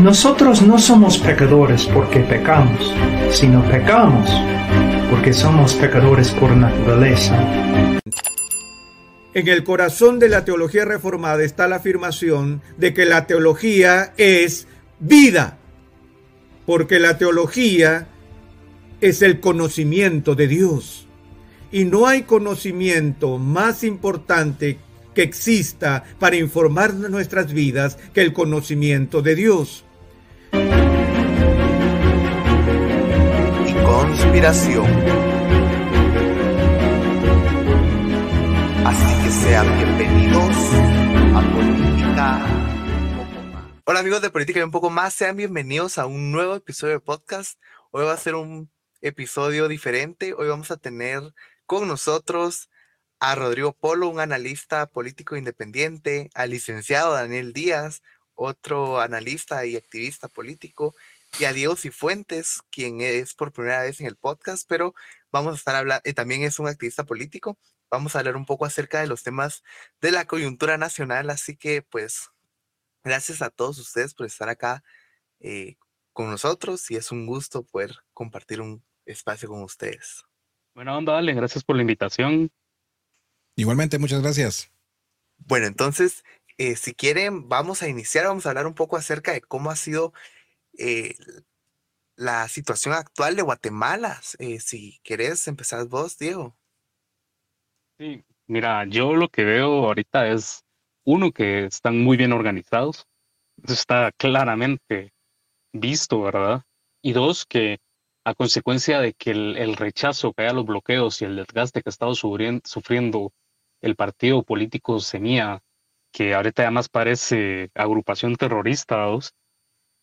Nosotros no somos pecadores porque pecamos, sino pecamos porque somos pecadores por naturaleza. En el corazón de la teología reformada está la afirmación de que la teología es vida, porque la teología es el conocimiento de Dios. Y no hay conocimiento más importante que exista para informar nuestras vidas que el conocimiento de Dios. Conspiración. Así que sean bienvenidos a Política. Hola amigos de Política y un poco más, sean bienvenidos a un nuevo episodio de podcast. Hoy va a ser un episodio diferente. Hoy vamos a tener con nosotros a Rodrigo Polo, un analista político independiente, al licenciado Daniel Díaz, otro analista y activista político, y a Diego Cifuentes, quien es por primera vez en el podcast, pero vamos a estar hablando, también es un activista político. Vamos a hablar un poco acerca de los temas de la coyuntura nacional, así que pues gracias a todos ustedes por estar acá eh, con nosotros y es un gusto poder compartir un espacio con ustedes. Buena onda, Ale, gracias por la invitación. Igualmente, muchas gracias. Bueno, entonces, eh, si quieren, vamos a iniciar, vamos a hablar un poco acerca de cómo ha sido eh, la situación actual de Guatemala. Eh, si querés, empezar vos, Diego. Sí, mira, yo lo que veo ahorita es, uno, que están muy bien organizados, eso está claramente visto, ¿verdad? Y dos, que a consecuencia de que el, rechazo que hay a los bloqueos y el desgaste que ha estado sufrien- sufriendo el partido político Semilla, que ahorita además parece agrupación terrorista, ¿dos?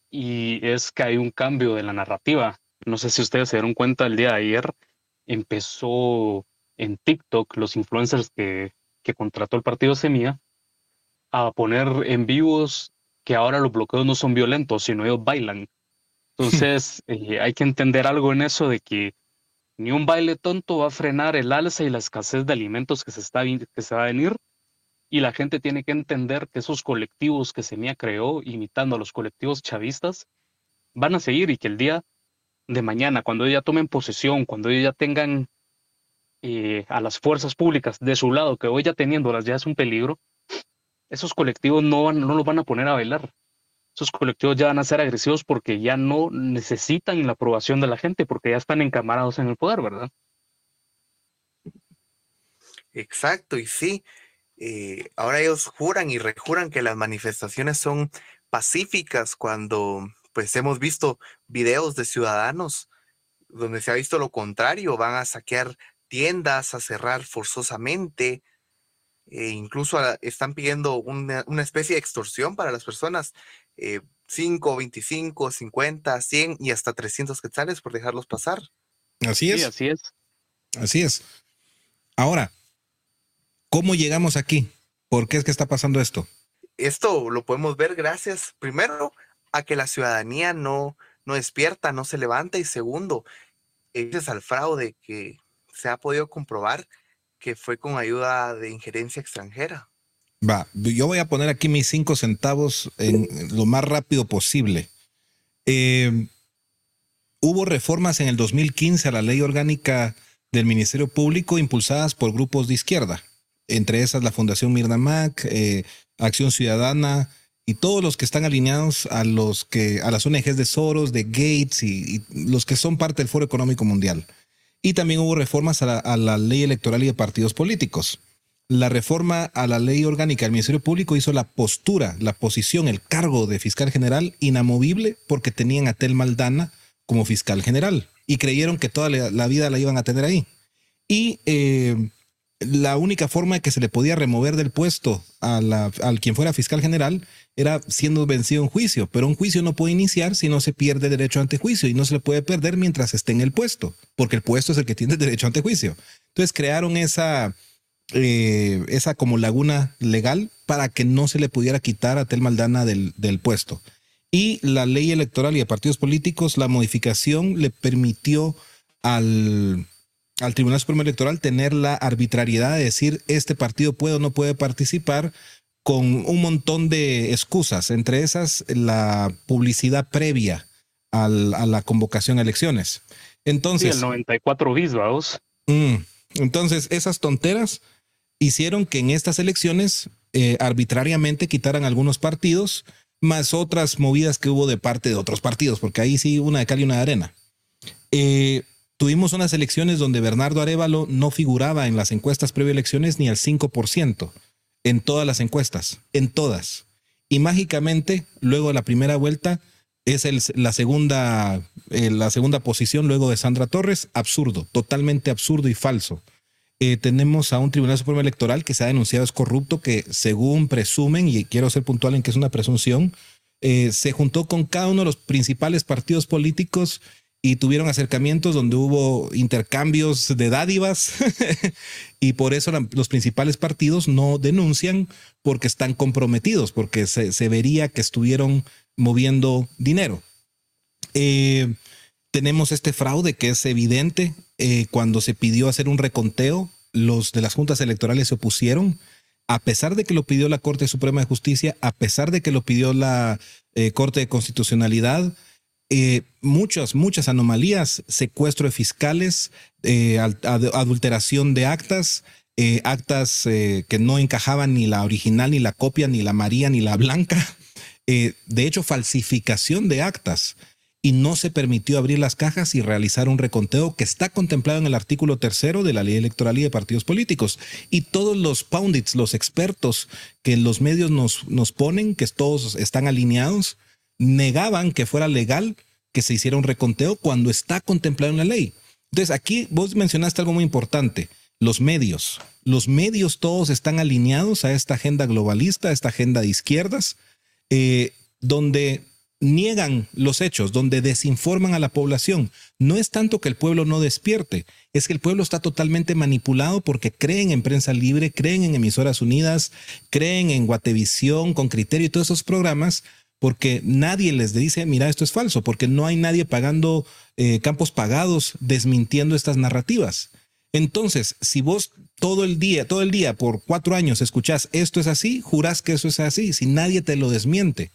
Y es que hay un cambio de la narrativa. No sé si ustedes se dieron cuenta el día de ayer, empezó en TikTok los influencers que, que contrató el partido Semilla a poner en vivos que ahora los bloqueos no son violentos, sino ellos bailan. Entonces, eh, hay que entender algo en eso de que ni un baile tonto va a frenar el alza y la escasez de alimentos que se, está, que se va a venir. Y la gente tiene que entender que esos colectivos que Semilla creó, imitando a los colectivos chavistas, van a seguir y que el día de mañana, cuando ellos ya tomen posesión, cuando ellos ya tengan eh, a las fuerzas públicas de su lado, que hoy ya teniéndolas ya es un peligro, esos colectivos no, van, no los van a poner a bailar. Esos colectivos ya van a ser agresivos porque ya no necesitan la aprobación de la gente, porque ya están encamarados en el poder, ¿verdad? Exacto, y sí, eh, ahora ellos juran y rejuran que las manifestaciones son pacíficas cuando pues hemos visto videos de ciudadanos donde se ha visto lo contrario, van a saquear tiendas, a cerrar forzosamente, e incluso a- están pidiendo una, una especie de extorsión para las personas, eh, 5, 25, 50, 100 y hasta 300 quetzales por dejarlos pasar. Así es. Sí, así es. Así es. Ahora, ¿cómo llegamos aquí? ¿Por qué es que está pasando esto? esto lo podemos ver gracias, primero, a que la ciudadanía no, no despierta, no se levanta, y segundo, gracias al fraude que se ha podido comprobar que fue con ayuda de injerencia extranjera. Va, yo voy a poner aquí mis cinco centavos en lo más rápido posible. Eh, hubo reformas en el 2015 a la ley orgánica del Ministerio Público impulsadas por grupos de izquierda, entre esas la Fundación Mirna Mac, eh, Acción Ciudadana y todos los que están alineados a los que a las ONGs de Soros, de Gates y, los que son parte del Foro Económico Mundial. Y también hubo reformas a la, ley electoral y de partidos políticos. La reforma a la ley orgánica del Ministerio Público hizo la postura, la posición, el cargo de fiscal general inamovible porque tenían a Tel Maldana como fiscal general y creyeron que toda la, la vida la iban a tener ahí. Y eh, la única forma que se le podía remover del puesto a al quien fuera fiscal general era siendo vencido en juicio, pero un juicio no puede iniciar si no se pierde derecho ante juicio y no se le puede perder mientras esté en el puesto, porque el puesto es el que tiene derecho ante juicio. Entonces crearon esa, eh, esa como laguna legal para que no se le pudiera quitar a Tel Maldana del, del puesto. Y la ley electoral y de partidos políticos, la modificación le permitió al, al Tribunal Supremo Electoral tener la arbitrariedad de decir este partido puede o no puede participar con un montón de excusas, entre esas la publicidad previa al, a la convocación a elecciones. Entonces, Sí, el 94 bis. Mm, entonces, esas tonteras hicieron que en estas elecciones eh, arbitrariamente quitaran algunos partidos, más otras movidas que hubo de parte de otros partidos, porque ahí sí una de cal y una de arena. Eh, tuvimos unas elecciones donde Bernardo Arevalo no figuraba en las encuestas previo elecciones ni al 5%, en todas las encuestas, en todas. Y mágicamente, luego de la primera vuelta, es la, segunda, eh, la segunda posición luego de Sandra Torres. Absurdo, totalmente absurdo y falso. Eh, tenemos a un Tribunal Supremo Electoral que se ha denunciado es corrupto, que según presumen, y quiero ser puntual en que es una presunción, eh, se juntó con cada uno de los principales partidos políticos y tuvieron acercamientos donde hubo intercambios de dádivas y por eso los principales partidos no denuncian porque están comprometidos, porque se, se vería que estuvieron moviendo dinero. Eh, tenemos este fraude que es evidente. eh, cuando se pidió hacer un reconteo, los de las juntas electorales se opusieron, a pesar de que lo pidió la Corte Suprema de Justicia, a pesar de que lo pidió la eh, Corte de Constitucionalidad. Eh, muchas, muchas anomalías, secuestro de fiscales, eh, adulteración de actas, eh, actas que no encajaban ni la original, ni la copia, ni la María, ni la Blanca. De hecho, falsificación de actas y no se permitió abrir las cajas y realizar un reconteo que está contemplado en el artículo tercero de la ley electoral y de partidos políticos. Y todos los pundits, los expertos que los medios nos, nos ponen, que todos están alineados, negaban que fuera legal que se hiciera un reconteo cuando está contemplado en la ley. Entonces, aquí vos mencionaste algo muy importante, los medios. Los medios todos están alineados a esta agenda globalista, a esta agenda de izquierdas, eh, donde niegan los hechos, donde desinforman a la población. No es tanto que el pueblo no despierte, es que el pueblo está totalmente manipulado porque creen en prensa libre, creen en emisoras unidas, creen en Guatevisión con criterio y todos esos programas, porque nadie les dice, mira, esto es falso, porque no hay nadie pagando eh, campos pagados desmintiendo estas narrativas. Entonces, si vos todo el día, todo el día por cuatro años escuchás esto es así, jurás que eso es así, si nadie te lo desmiente.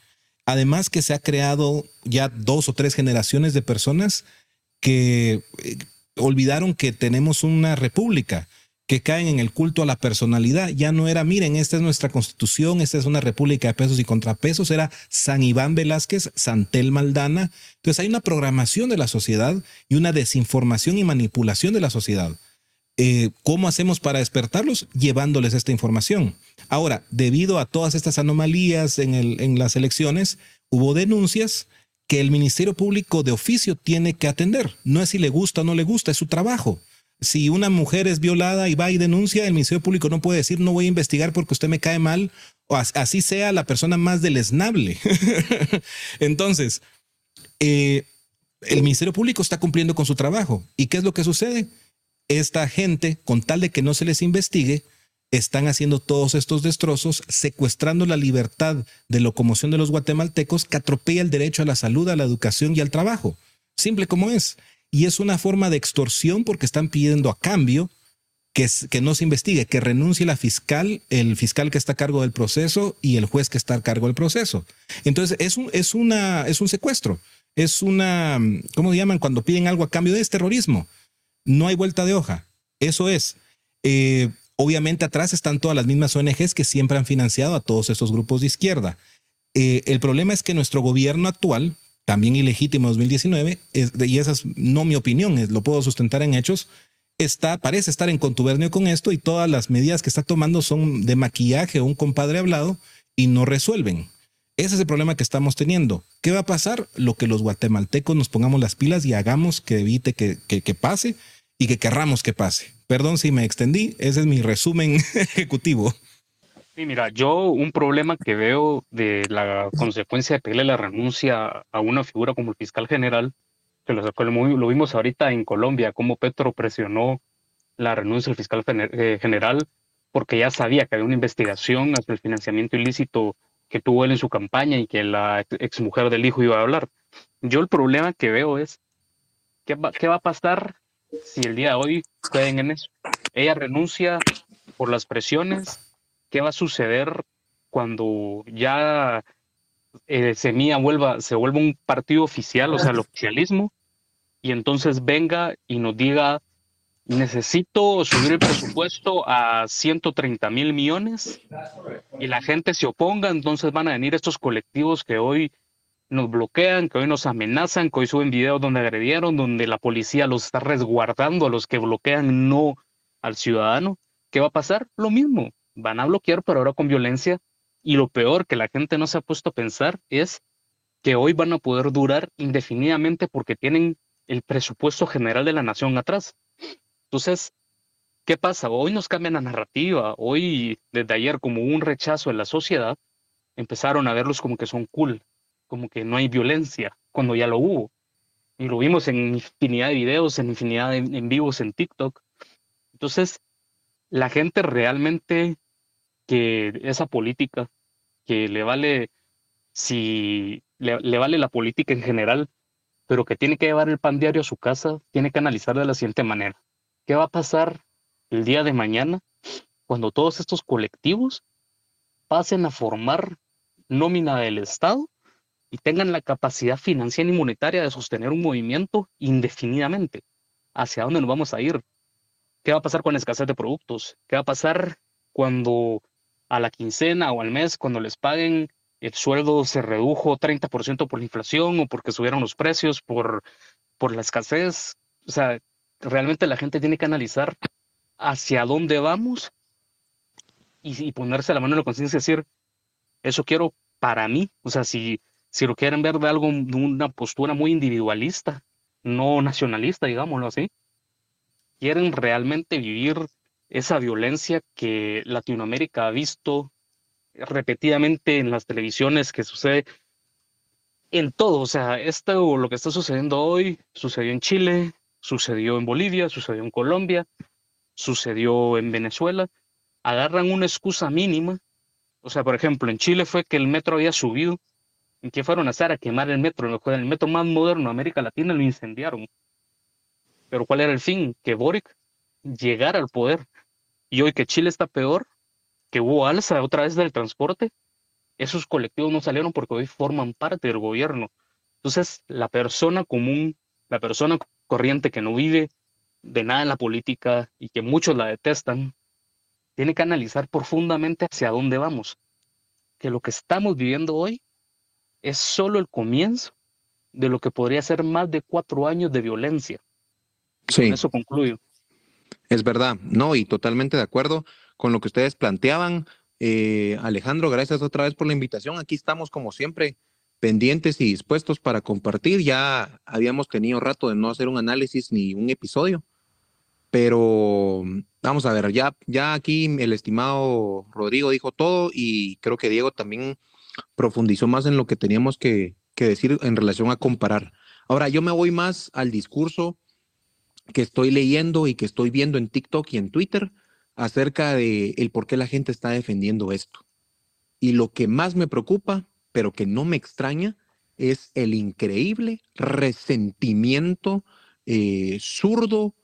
Además que se ha creado ya dos o tres generaciones de personas que eh, olvidaron que tenemos una república, que caen en el culto a la personalidad. Ya no era, miren, esta es nuestra constitución, esta es una república de pesos y contrapesos, era San Iván Velázquez, Santel Maldana. Entonces hay una programación de la sociedad y una desinformación y manipulación de la sociedad. Eh, ¿Cómo hacemos para despertarlos? Llevándoles esta información. Ahora, debido a todas estas anomalías en, en las elecciones, hubo denuncias que el Ministerio Público de oficio tiene que atender. No es si le gusta o no le gusta, es su trabajo. Si una mujer es violada y va y denuncia, el Ministerio Público no puede decir no voy a investigar porque usted me cae mal, o as- así sea la persona más deleznable. Entonces, eh, el Ministerio Público está cumpliendo con su trabajo. ¿Y qué es lo que sucede? Esta gente, con tal de que no se les investigue, están haciendo todos estos destrozos, secuestrando la libertad de locomoción de los guatemaltecos que atropella el derecho a la salud, a la educación y al trabajo. Simple como es. Y es una forma de extorsión porque están pidiendo a cambio que, que no se investigue, que renuncie la fiscal, el fiscal que está a cargo del proceso y el juez que está a cargo del proceso. Entonces, es un, es una, es un secuestro. Es una, ¿cómo se llaman? Cuando piden algo a cambio es terrorismo. No hay vuelta de hoja. Eso es. Eh, obviamente atrás están todas las mismas ONGs que siempre han financiado a todos estos grupos de izquierda. Eh, el problema es que nuestro gobierno actual, también ilegítimo 2019, es, y esa es no mi opinión, es, lo puedo sustentar en hechos, está, parece estar en contubernio con esto y todas las medidas que está tomando son de maquillaje o un compadre hablado y no resuelven. Ese es el problema que estamos teniendo. ¿Qué va a pasar? Lo que los guatemaltecos nos pongamos las pilas y hagamos que evite que, que, que pase y que querramos que pase. Perdón si me extendí, ese es mi resumen ejecutivo. Sí, mira, yo un problema que veo de la consecuencia de pedirle la renuncia a una figura como el fiscal general, que lo, lo vimos ahorita en Colombia, cómo Petro presionó la renuncia del fiscal eh, general porque ya sabía que había una investigación hacia el financiamiento ilícito que tuvo él en su campaña y que la exmujer del hijo iba a hablar. Yo el problema que veo es, ¿qué va, a pasar si el día de hoy en eso? Ella renuncia por las presiones. ¿Qué va a suceder cuando ya eh, Semilla vuelva, se vuelva un partido oficial, o sea, el oficialismo, y entonces venga y nos diga, necesito subir el presupuesto a 130 mil millones y la gente se oponga, entonces van a venir estos colectivos que hoy nos bloquean, que hoy nos amenazan, que hoy suben videos donde agredieron, donde la policía los está resguardando a los que bloquean, no al ciudadano. ¿Qué va a pasar? Lo mismo, van a bloquear, pero ahora con violencia. Y lo peor que la gente no se ha puesto a pensar es que hoy van a poder durar indefinidamente porque tienen el presupuesto general de la nación atrás. Entonces, ¿qué pasa? Hoy nos cambian la narrativa. Hoy, desde ayer, como un rechazo en la sociedad, empezaron a verlos como que son cool, como que no hay violencia, cuando ya lo hubo. Y lo vimos en infinidad de videos, en infinidad de en vivos en TikTok. Entonces, la gente realmente que esa política, que le vale, si le, le vale la política en general, pero que tiene que llevar el pan diario a su casa, tiene que analizar de la siguiente manera. ¿Qué va a pasar el día de mañana cuando todos estos colectivos pasen a formar nómina del Estado y tengan la capacidad financiera y monetaria de sostener un movimiento indefinidamente? ¿Hacia dónde nos vamos a ir? ¿Qué va a pasar con la escasez de productos? ¿Qué va a pasar cuando a la quincena o al mes, cuando les paguen, el sueldo se redujo 30% por la inflación o porque subieron los precios por, por la escasez? O sea, realmente la gente tiene que analizar hacia dónde vamos y, ponerse la mano en la conciencia y decir, eso quiero para mí. O sea, si, si lo quieren ver de algo, de una postura muy individualista, no nacionalista, digámoslo así, quieren realmente vivir esa violencia que Latinoamérica ha visto repetidamente en las televisiones que sucede en todo. O sea, esto, lo que está sucediendo hoy, sucedió en Chile, sucedió en Bolivia, sucedió en Colombia, sucedió en Venezuela, agarran una excusa mínima. O sea, por ejemplo, en Chile fue que el metro había subido. ¿En qué fueron a hacer? A quemar el metro. El metro más moderno de América Latina lo incendiaron. Pero ¿cuál era el fin? Que Boric llegara al poder. Y hoy que Chile está peor, que hubo alza otra vez del transporte, esos colectivos no salieron porque hoy forman parte del gobierno. Entonces, la persona común, la persona corriente que no vive de nada en la política y que muchos la detestan, tiene que analizar profundamente hacia dónde vamos. Que lo que estamos viviendo hoy es solo el comienzo de lo que podría ser más de cuatro años de violencia. Sí. Con eso concluyo. Es verdad, no, y totalmente de acuerdo con lo que ustedes planteaban. Eh, Alejandro, gracias otra vez por la invitación. Aquí estamos como siempre pendientes y dispuestos para compartir. Ya habíamos tenido rato de no hacer un análisis ni un episodio, pero vamos a ver, ya, ya aquí el estimado Rodrigo dijo todo y creo que Diego también profundizó más en lo que teníamos que decir en relación a comparar. Ahora, yo me voy más al discurso que estoy leyendo y que estoy viendo en TikTok y en Twitter acerca de el por qué la gente está defendiendo esto. Y lo que más me preocupa pero que no me extraña, es el increíble resentimiento eh, zurdo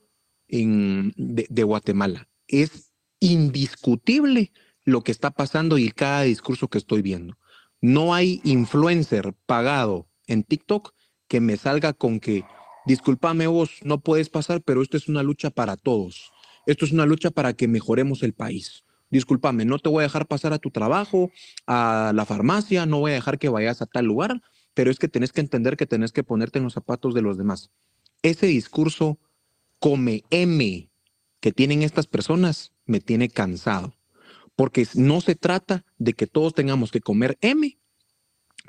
en, de, Guatemala. Es indiscutible lo que está pasando y cada discurso que estoy viendo. No hay influencer pagado en TikTok que me salga con que, discúlpame vos, no puedes pasar, pero esto es una lucha para todos. Esto es una lucha para que mejoremos el país. discúlpame, no te voy a dejar pasar a tu trabajo, a la farmacia, no voy a dejar que vayas a tal lugar, pero es que tenés que entender que tenés que ponerte en los zapatos de los demás. Ese discurso come M que tienen estas personas me tiene cansado, porque no se trata de que todos tengamos que comer M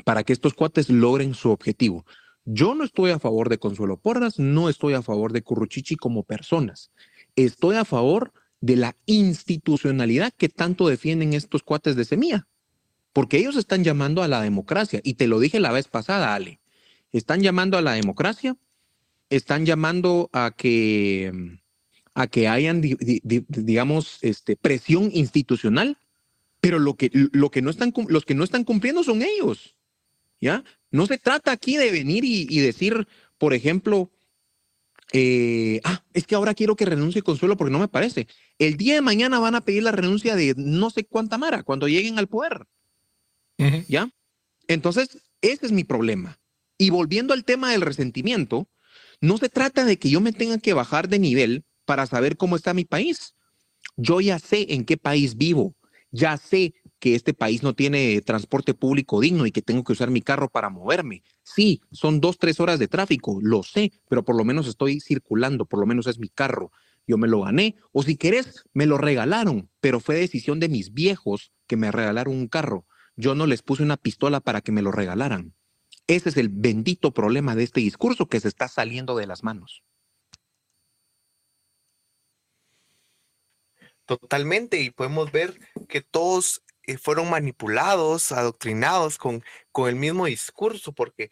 para que estos cuates logren su objetivo. Yo no estoy a favor de Consuelo Porras, no estoy a favor de Curruchichi como personas. Estoy a favor de la institucionalidad que tanto defienden estos cuates de semilla, porque ellos están llamando a la democracia, y te lo dije la vez pasada, Ale, están llamando a la democracia, están llamando a que, a que hayan, digamos, este, presión institucional, pero lo que, lo que no están, los que no están cumpliendo son ellos, ¿ya? No se trata aquí de venir y decir, por ejemplo, eh, ah, es que ahora quiero que renuncie Consuelo porque no me parece. El día de mañana van a pedir la renuncia de no sé cuánta Mara cuando lleguen al poder. ¿Ya? Entonces, ese es mi problema. Y volviendo al tema del resentimiento, no se trata de que yo me tenga que bajar de nivel para saber cómo está mi país. Yo ya sé en qué país vivo, ya sé que este país no tiene transporte público digno y que tengo que usar mi carro para moverme. Sí, son dos, tres horas de tráfico, lo sé, pero por lo menos estoy circulando, por lo menos es mi carro. Yo me lo gané, o si querés, me lo regalaron, pero fue decisión de mis viejos que me regalaron un carro. Yo no les puse una pistola para que me lo regalaran. Ese es el bendito problema de este discurso que se está saliendo de las manos. Totalmente, y podemos ver que todos fueron manipulados, adoctrinados con, con el mismo discurso, porque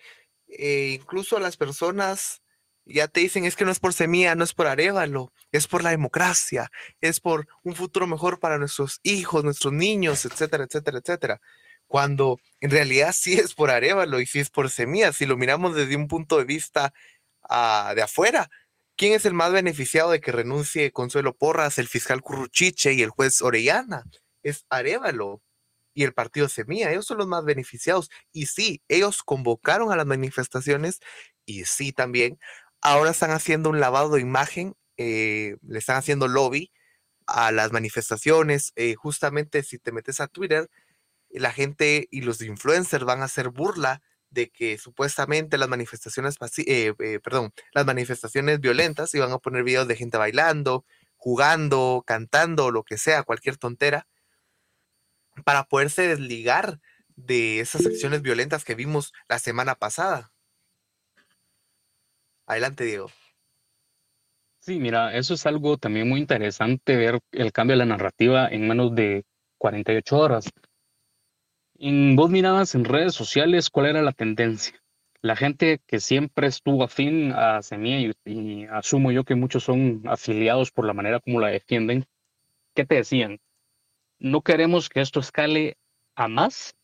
eh, incluso las personas ya te dicen es que no es por semilla, no es por arévalo, es por la democracia, es por un futuro mejor para nuestros hijos, nuestros niños, etcétera, etcétera, etcétera. Cuando en realidad sí es por arévalo y sí es por semilla, si lo miramos desde un punto de vista ah, de afuera, ¿quién es el más beneficiado de que renuncie Consuelo Porras, el fiscal Curruchiche y el juez Orellana? Es Arevalo y el partido Semilla, ellos son los más beneficiados. Y sí, ellos convocaron a las manifestaciones y sí también, ahora están haciendo un lavado de imagen, eh, le están haciendo lobby a las manifestaciones. Eh, justamente si te metes a Twitter, la gente y los influencers van a hacer burla de que supuestamente las manifestaciones, eh, perdón, las manifestaciones violentas iban a poner videos de gente bailando, jugando, cantando, lo que sea, cualquier tontera para poderse desligar de esas acciones violentas que vimos la semana pasada. Adelante, Diego. Sí, mira, eso es algo también muy interesante ver el cambio de la narrativa en menos de 48 horas. En vos mirabas en redes sociales cuál era la tendencia. La gente que siempre estuvo afín a Semilla y, y asumo yo que muchos son afiliados por la manera como la defienden, ¿qué te decían? No queremos que esto escale a más,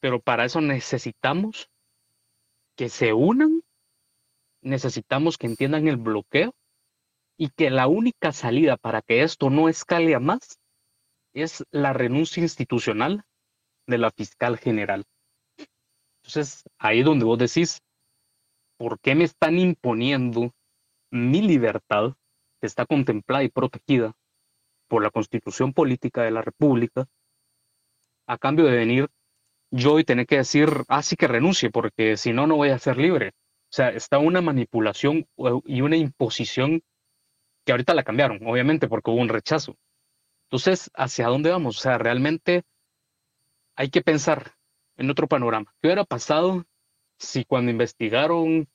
pero para eso necesitamos que se unan, necesitamos que entiendan el bloqueo y que la única salida para que esto no escale a más es la renuncia institucional de la fiscal general. Entonces, ahí donde vos decís, ¿por qué me están imponiendo mi libertad que está contemplada y protegida por la constitución política de la República, a cambio de venir yo y tener que decir, ah, sí que renuncie, porque si no, no voy a ser libre. O sea, está una manipulación y una imposición que ahorita la cambiaron, obviamente, porque hubo un rechazo. Entonces, ¿hacia dónde vamos? O sea, realmente hay que pensar en otro panorama. ¿Qué hubiera pasado si cuando investigaron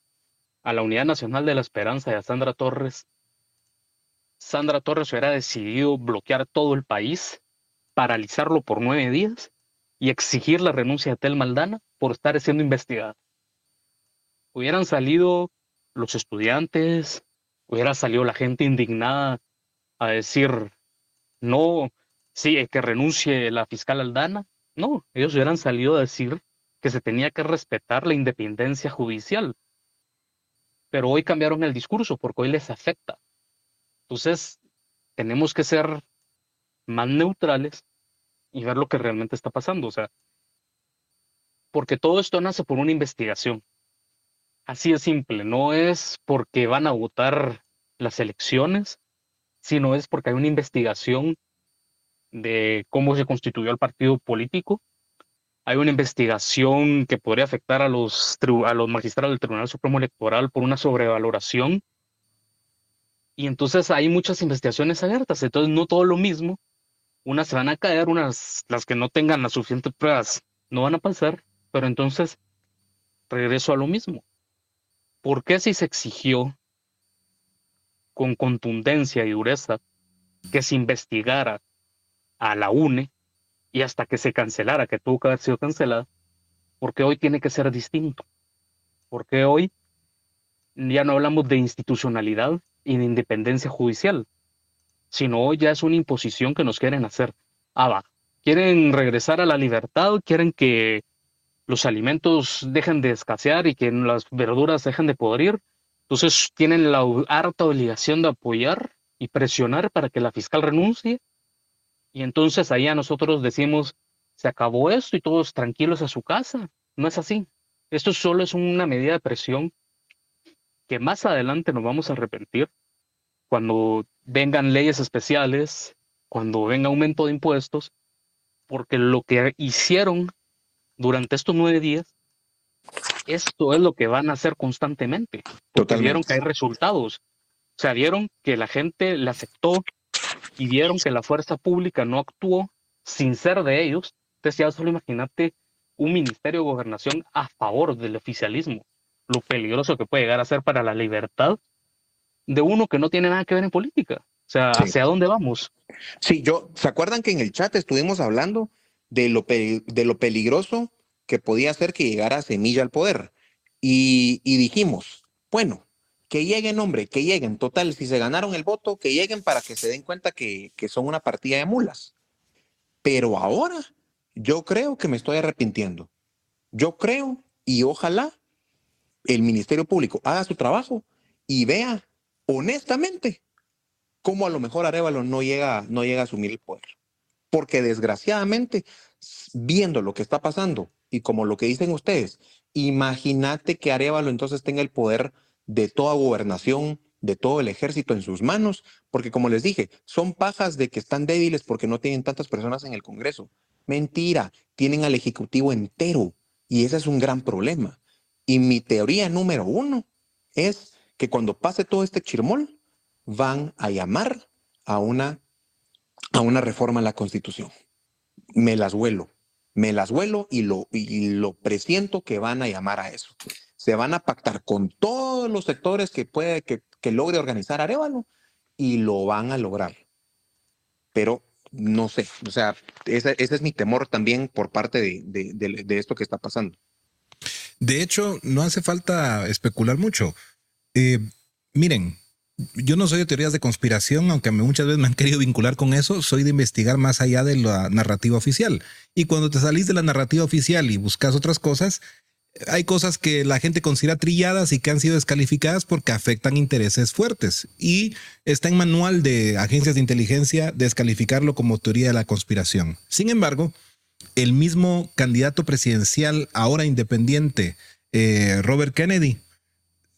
a la Unidad Nacional de la Esperanza y a Sandra Torres Sandra Torres hubiera decidido bloquear todo el país, paralizarlo por nueve días y exigir la renuncia de Tel Maldana por estar siendo investigada. Hubieran salido los estudiantes, hubiera salido la gente indignada a decir, no, sí, que renuncie la fiscal Aldana. No, ellos hubieran salido a decir que se tenía que respetar la independencia judicial. Pero hoy cambiaron el discurso porque hoy les afecta. Entonces, tenemos que ser más neutrales y ver lo que realmente está pasando. O sea, porque todo esto nace por una investigación. Así de simple, no es porque van a votar las elecciones, sino es porque hay una investigación de cómo se constituyó el partido político. Hay una investigación que podría afectar a los, a los magistrados del Tribunal Supremo Electoral por una sobrevaloración. Y entonces hay muchas investigaciones abiertas, entonces no todo lo mismo. Unas se van a caer, unas, las que no tengan las suficientes pruebas, no van a pasar, pero entonces regreso a lo mismo. ¿Por qué si se exigió con contundencia y dureza que se investigara a la UNE y hasta que se cancelara, que tuvo que haber sido cancelada, porque hoy tiene que ser distinto. Porque hoy ya no hablamos de institucionalidad y de independencia judicial, sino ya es una imposición que nos quieren hacer. Ah, va. Quieren regresar a la libertad, quieren que los alimentos dejen de escasear y que las verduras dejen de podrir. Entonces tienen la harta obligación de apoyar y presionar para que la fiscal renuncie y entonces ahí a nosotros decimos, se acabó esto y todos tranquilos a su casa. No es así. Esto solo es una medida de presión que más adelante nos vamos a arrepentir cuando vengan leyes especiales, cuando venga aumento de impuestos, porque lo que hicieron durante estos nueve días, esto es lo que van a hacer constantemente, porque vieron que hay resultados. O sea, vieron que la gente le aceptó, y vieron que la fuerza pública no actuó sin ser de ellos, entonces ya solo imagínate un ministerio de gobernación a favor del oficialismo, lo peligroso que puede llegar a ser para la libertad de uno que no tiene nada que ver en política. O sea, ¿hacia dónde vamos? Sí, yo, ¿se acuerdan que en el chat estuvimos hablando de lo, de lo peligroso que podía ser que llegara Semilla al poder? Y, y dijimos, bueno, que lleguen, hombre, que lleguen. Total, si se ganaron el voto, que lleguen para que se den cuenta que, son una partida de mulas. Pero ahora yo creo que me estoy arrepintiendo. Yo creo y ojalá el Ministerio Público haga su trabajo y vea honestamente cómo a lo mejor Arevalo no llega, no llega a asumir el poder. Porque desgraciadamente, viendo lo que está pasando y como lo que dicen ustedes, imagínate que Arevalo entonces tenga el poder de toda gobernación, de todo el ejército en sus manos, porque como les dije, son pajas de que están débiles porque no tienen tantas personas en el Congreso. Mentira, tienen al Ejecutivo entero y ese es un gran problema. Y mi teoría número uno es que cuando pase todo este chirmol, van a llamar a una, a una reforma en la Constitución. Me las vuelo, me las vuelo y lo, y lo presiento que van a llamar a eso se van a pactar con todos los sectores que puede que, logre organizar Arevalo y lo van a lograr. Pero no sé, o sea, ese, es mi temor también por parte de, esto que está pasando. De hecho, no hace falta especular mucho. Eh, miren, yo no soy de teorías de conspiración, aunque muchas veces me han querido vincular con eso, soy de investigar más allá de la narrativa oficial. Y cuando te salís de la narrativa oficial y buscas otras cosas, hay cosas que la gente considera trilladas y que han sido descalificadas porque afectan intereses fuertes. Y está en manual de agencias de inteligencia descalificarlo como teoría de la conspiración. Sin embargo, el mismo candidato presidencial, ahora independiente, eh, Robert Kennedy,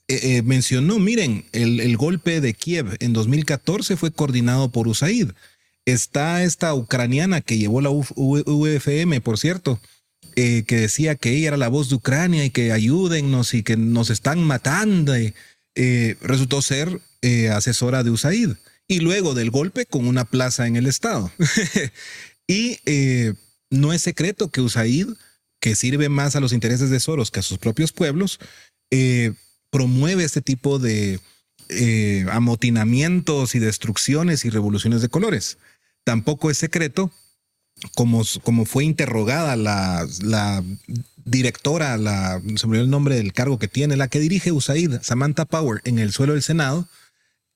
eh, eh, mencionó, miren, el, el, golpe de Kiev en 2014 fue coordinado por USAID. Está esta ucraniana que llevó la UFM, por cierto, que decía que ella era la voz de Ucrania y que ayúdennos y que nos están matando. Resultó ser asesora de USAID y luego del golpe con una plaza en el Estado. y no es secreto que USAID, que sirve más a los intereses de Soros que a sus propios pueblos, promueve este tipo de amotinamientos y destrucciones y revoluciones de colores. Tampoco es secreto como, como fue interrogada la, la directora, la, se me olvidó el nombre del cargo que tiene, la que dirige USAID, Samantha Power, en el suelo del Senado,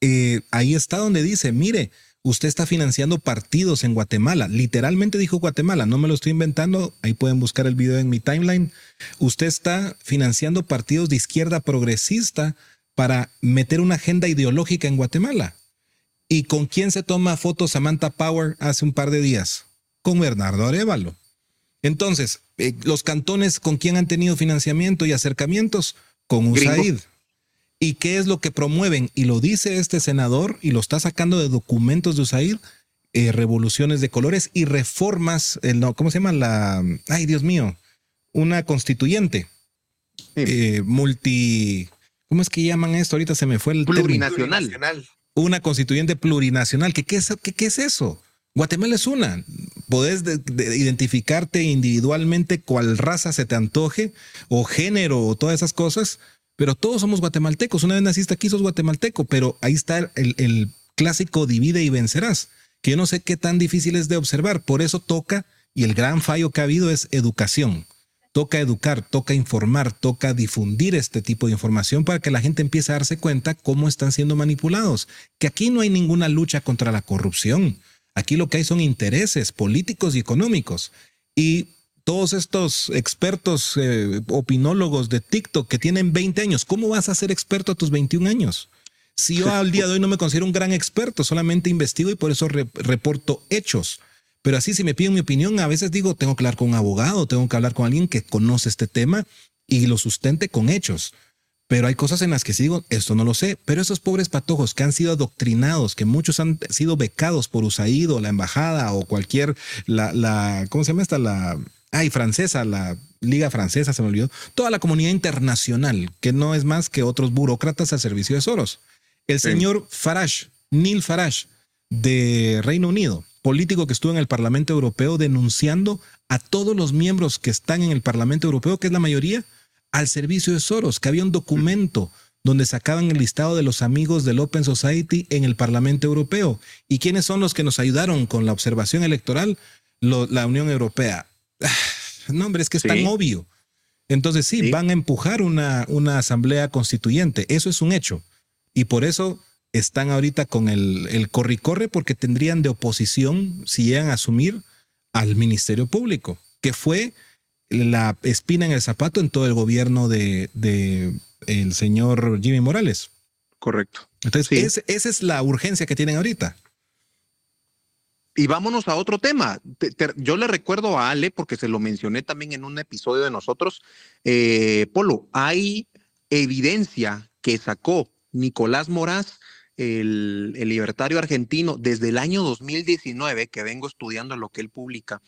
eh, ahí está donde dice, mire, usted está financiando partidos en Guatemala. Literalmente dijo Guatemala, no me lo estoy inventando, ahí pueden buscar el video en mi timeline. Usted está financiando partidos de izquierda progresista para meter una agenda ideológica en Guatemala. ¿Y con quién se toma foto Samantha Power hace un par de días? con Bernardo Arevalo. Entonces, eh, los cantones con quién han tenido financiamiento y acercamientos con USAID. ¿Y qué es lo que promueven? Y lo dice este senador y lo está sacando de documentos de USAID, eh, revoluciones de colores y reformas, no, ¿cómo se llama? La, ay Dios mío, una constituyente eh, multi, ¿cómo es que llaman esto? Ahorita se me fue el Plurinacional. Plurinacional. una constituyente plurinacional. ¿Qué, qué, es, qué, qué es eso? Guatemala es una. Podés de- de identificarte individualmente cuál raza se te antoje, o género, o todas esas cosas, pero todos somos guatemaltecos. Una vez naciste aquí, sos guatemalteco, pero ahí está el, clásico divide y vencerás, que yo no sé qué tan difícil es de observar. Por eso toca, y el gran fallo que ha habido es educación. Toca educar, toca informar, toca difundir este tipo de información para que la gente empiece a darse cuenta cómo están siendo manipulados. Que aquí no hay ninguna lucha contra la corrupción. Aquí lo que hay son intereses políticos y económicos. Y todos estos expertos, eh, opinólogos de TikTok que tienen 20 años, ¿cómo vas a ser experto a tus 21 años? Si yo al día de hoy no me considero un gran experto, solamente investigo y por eso re- reporto hechos. Pero así si me piden mi opinión, a veces digo, tengo que hablar con un abogado, tengo que hablar con alguien que conoce este tema y lo sustente con hechos. Pero hay cosas en las que sí digo, esto no lo sé. Pero esos pobres patojos que han sido adoctrinados, que muchos han sido becados por USAID o la embajada o cualquier, la ¿cómo se llama esta? La, ay, francesa, la Liga Francesa, se me olvidó. Toda la comunidad internacional, que no es más que otros burócratas al servicio de Soros. El Sí. señor Farage, Neil Farage, de Reino Unido, político que estuvo en el Parlamento Europeo denunciando a todos los miembros que están en el Parlamento Europeo, que es la mayoría, al servicio de Soros, que había un documento donde sacaban el listado de los amigos del Open Society en el Parlamento Europeo. ¿Y quiénes son los que nos ayudaron con la observación electoral? Lo- la Unión Europea. No, hombre, es que es Sí. tan obvio. Entonces sí, Sí. van a empujar una, una asamblea constituyente. Eso es un hecho. Y por eso están ahorita con el, el corre-corre porque tendrían de oposición si llegan a asumir al Ministerio Público, que fue la espina en el zapato en todo el gobierno de, de el señor Jimmy Morales. Correcto. Entonces, Sí. esa es la urgencia que tienen ahorita. Y vámonos a otro tema. Te- te- yo le recuerdo a Ale, porque se lo mencioné también en un episodio de nosotros, eh, Polo, hay evidencia que sacó Nicolás Moraz, el, el libertario argentino, desde el año 2019, que vengo estudiando lo que él publica,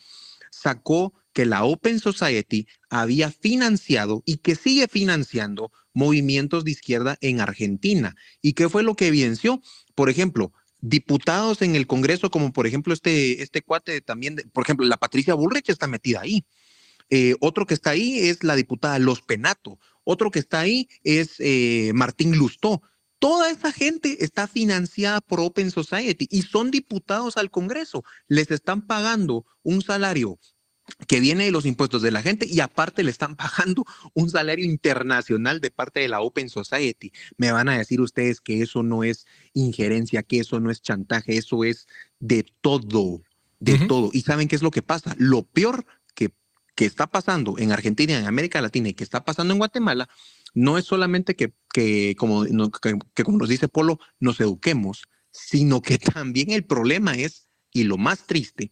sacó que la Open Society había financiado y que sigue financiando movimientos de izquierda en Argentina. ¿Y qué fue lo que evidenció? Por ejemplo, diputados en el Congreso, como por ejemplo este, este cuate también, por ejemplo, la Patricia Bullrich está metida ahí. Eh, otro que está ahí es la diputada Los Penato. Otro que está ahí es eh, Martín Lustó. Toda esa gente está financiada por Open Society y son diputados al Congreso. Les están pagando un salario que viene de los impuestos de la gente y aparte le están pagando un salario internacional de parte de la Open Society. Me van a decir ustedes que eso no es injerencia, que eso no es chantaje, eso es de todo, de todo. ¿Y saben qué es lo que pasa? Lo peor que, que está pasando en Argentina, en América Latina y que está pasando en Guatemala, no es solamente que, que, como, no- que- que como nos dice Polo, nos eduquemos, sino que también el problema es, y lo más triste,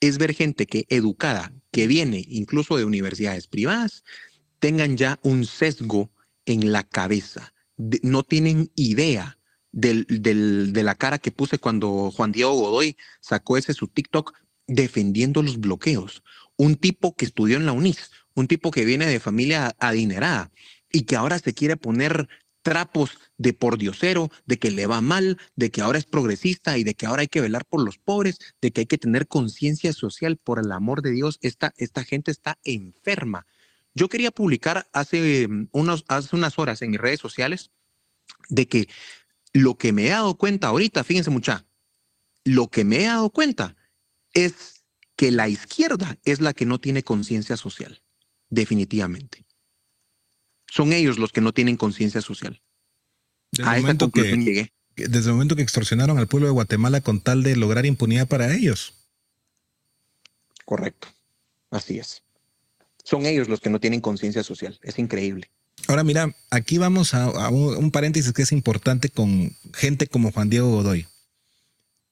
es ver gente que educada, que viene incluso de universidades privadas, tengan ya un sesgo en la cabeza. No tienen idea del, del- de la cara que puse cuando Juan Diego Godoy sacó ese su TikTok defendiendo los bloqueos. Un tipo que estudió en la UNIS, un tipo que viene de familia adinerada y que ahora se quiere poner trapos de pordiosero, de que le va mal, de que ahora es progresista y de que ahora hay que velar por los pobres, de que hay que tener conciencia social, por el amor de Dios, esta, esta gente está enferma. Yo quería publicar hace, mm, unos, hace unas horas en mis redes sociales de que lo que me he dado cuenta ahorita, fíjense mucha, lo que me he dado cuenta es que la izquierda es la que no tiene conciencia social, definitivamente. Son ellos los que no tienen conciencia social. Desde A esa conclusión que, llegué. desde el momento que extorsionaron al pueblo de Guatemala con tal de lograr impunidad para ellos. Correcto. Así es. Son ellos los que no tienen conciencia social. Es increíble. Ahora mira, aquí vamos a, a un, paréntesis que es importante con gente como Juan Diego Godoy.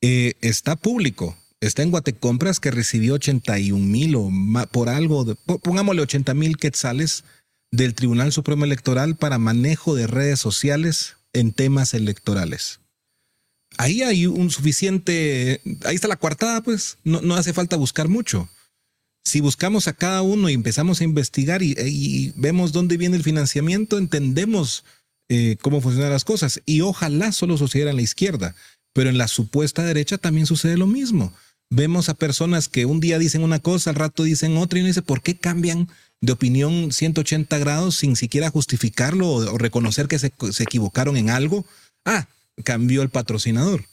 Eh, está público, está en Guatecompras que recibió 81 mil o por algo, de- pongámosle 80 mil quetzales del Tribunal Supremo Electoral para manejo de redes sociales en temas electorales. ahí hay un suficiente, ahí está la coartada, pues no, no hace falta buscar mucho. Si buscamos a cada uno y empezamos a investigar y, vemos dónde viene el financiamiento, entendemos eh, cómo funcionan las cosas. Y ojalá solo sucediera en la izquierda, pero en la supuesta derecha también sucede lo mismo. Vemos a personas que un día dicen una cosa, al rato dicen otra y uno dice, ¿por qué cambian de opinión 180 grados sin siquiera justificarlo o, o reconocer que se, se equivocaron en algo? Ah, cambió el patrocinador.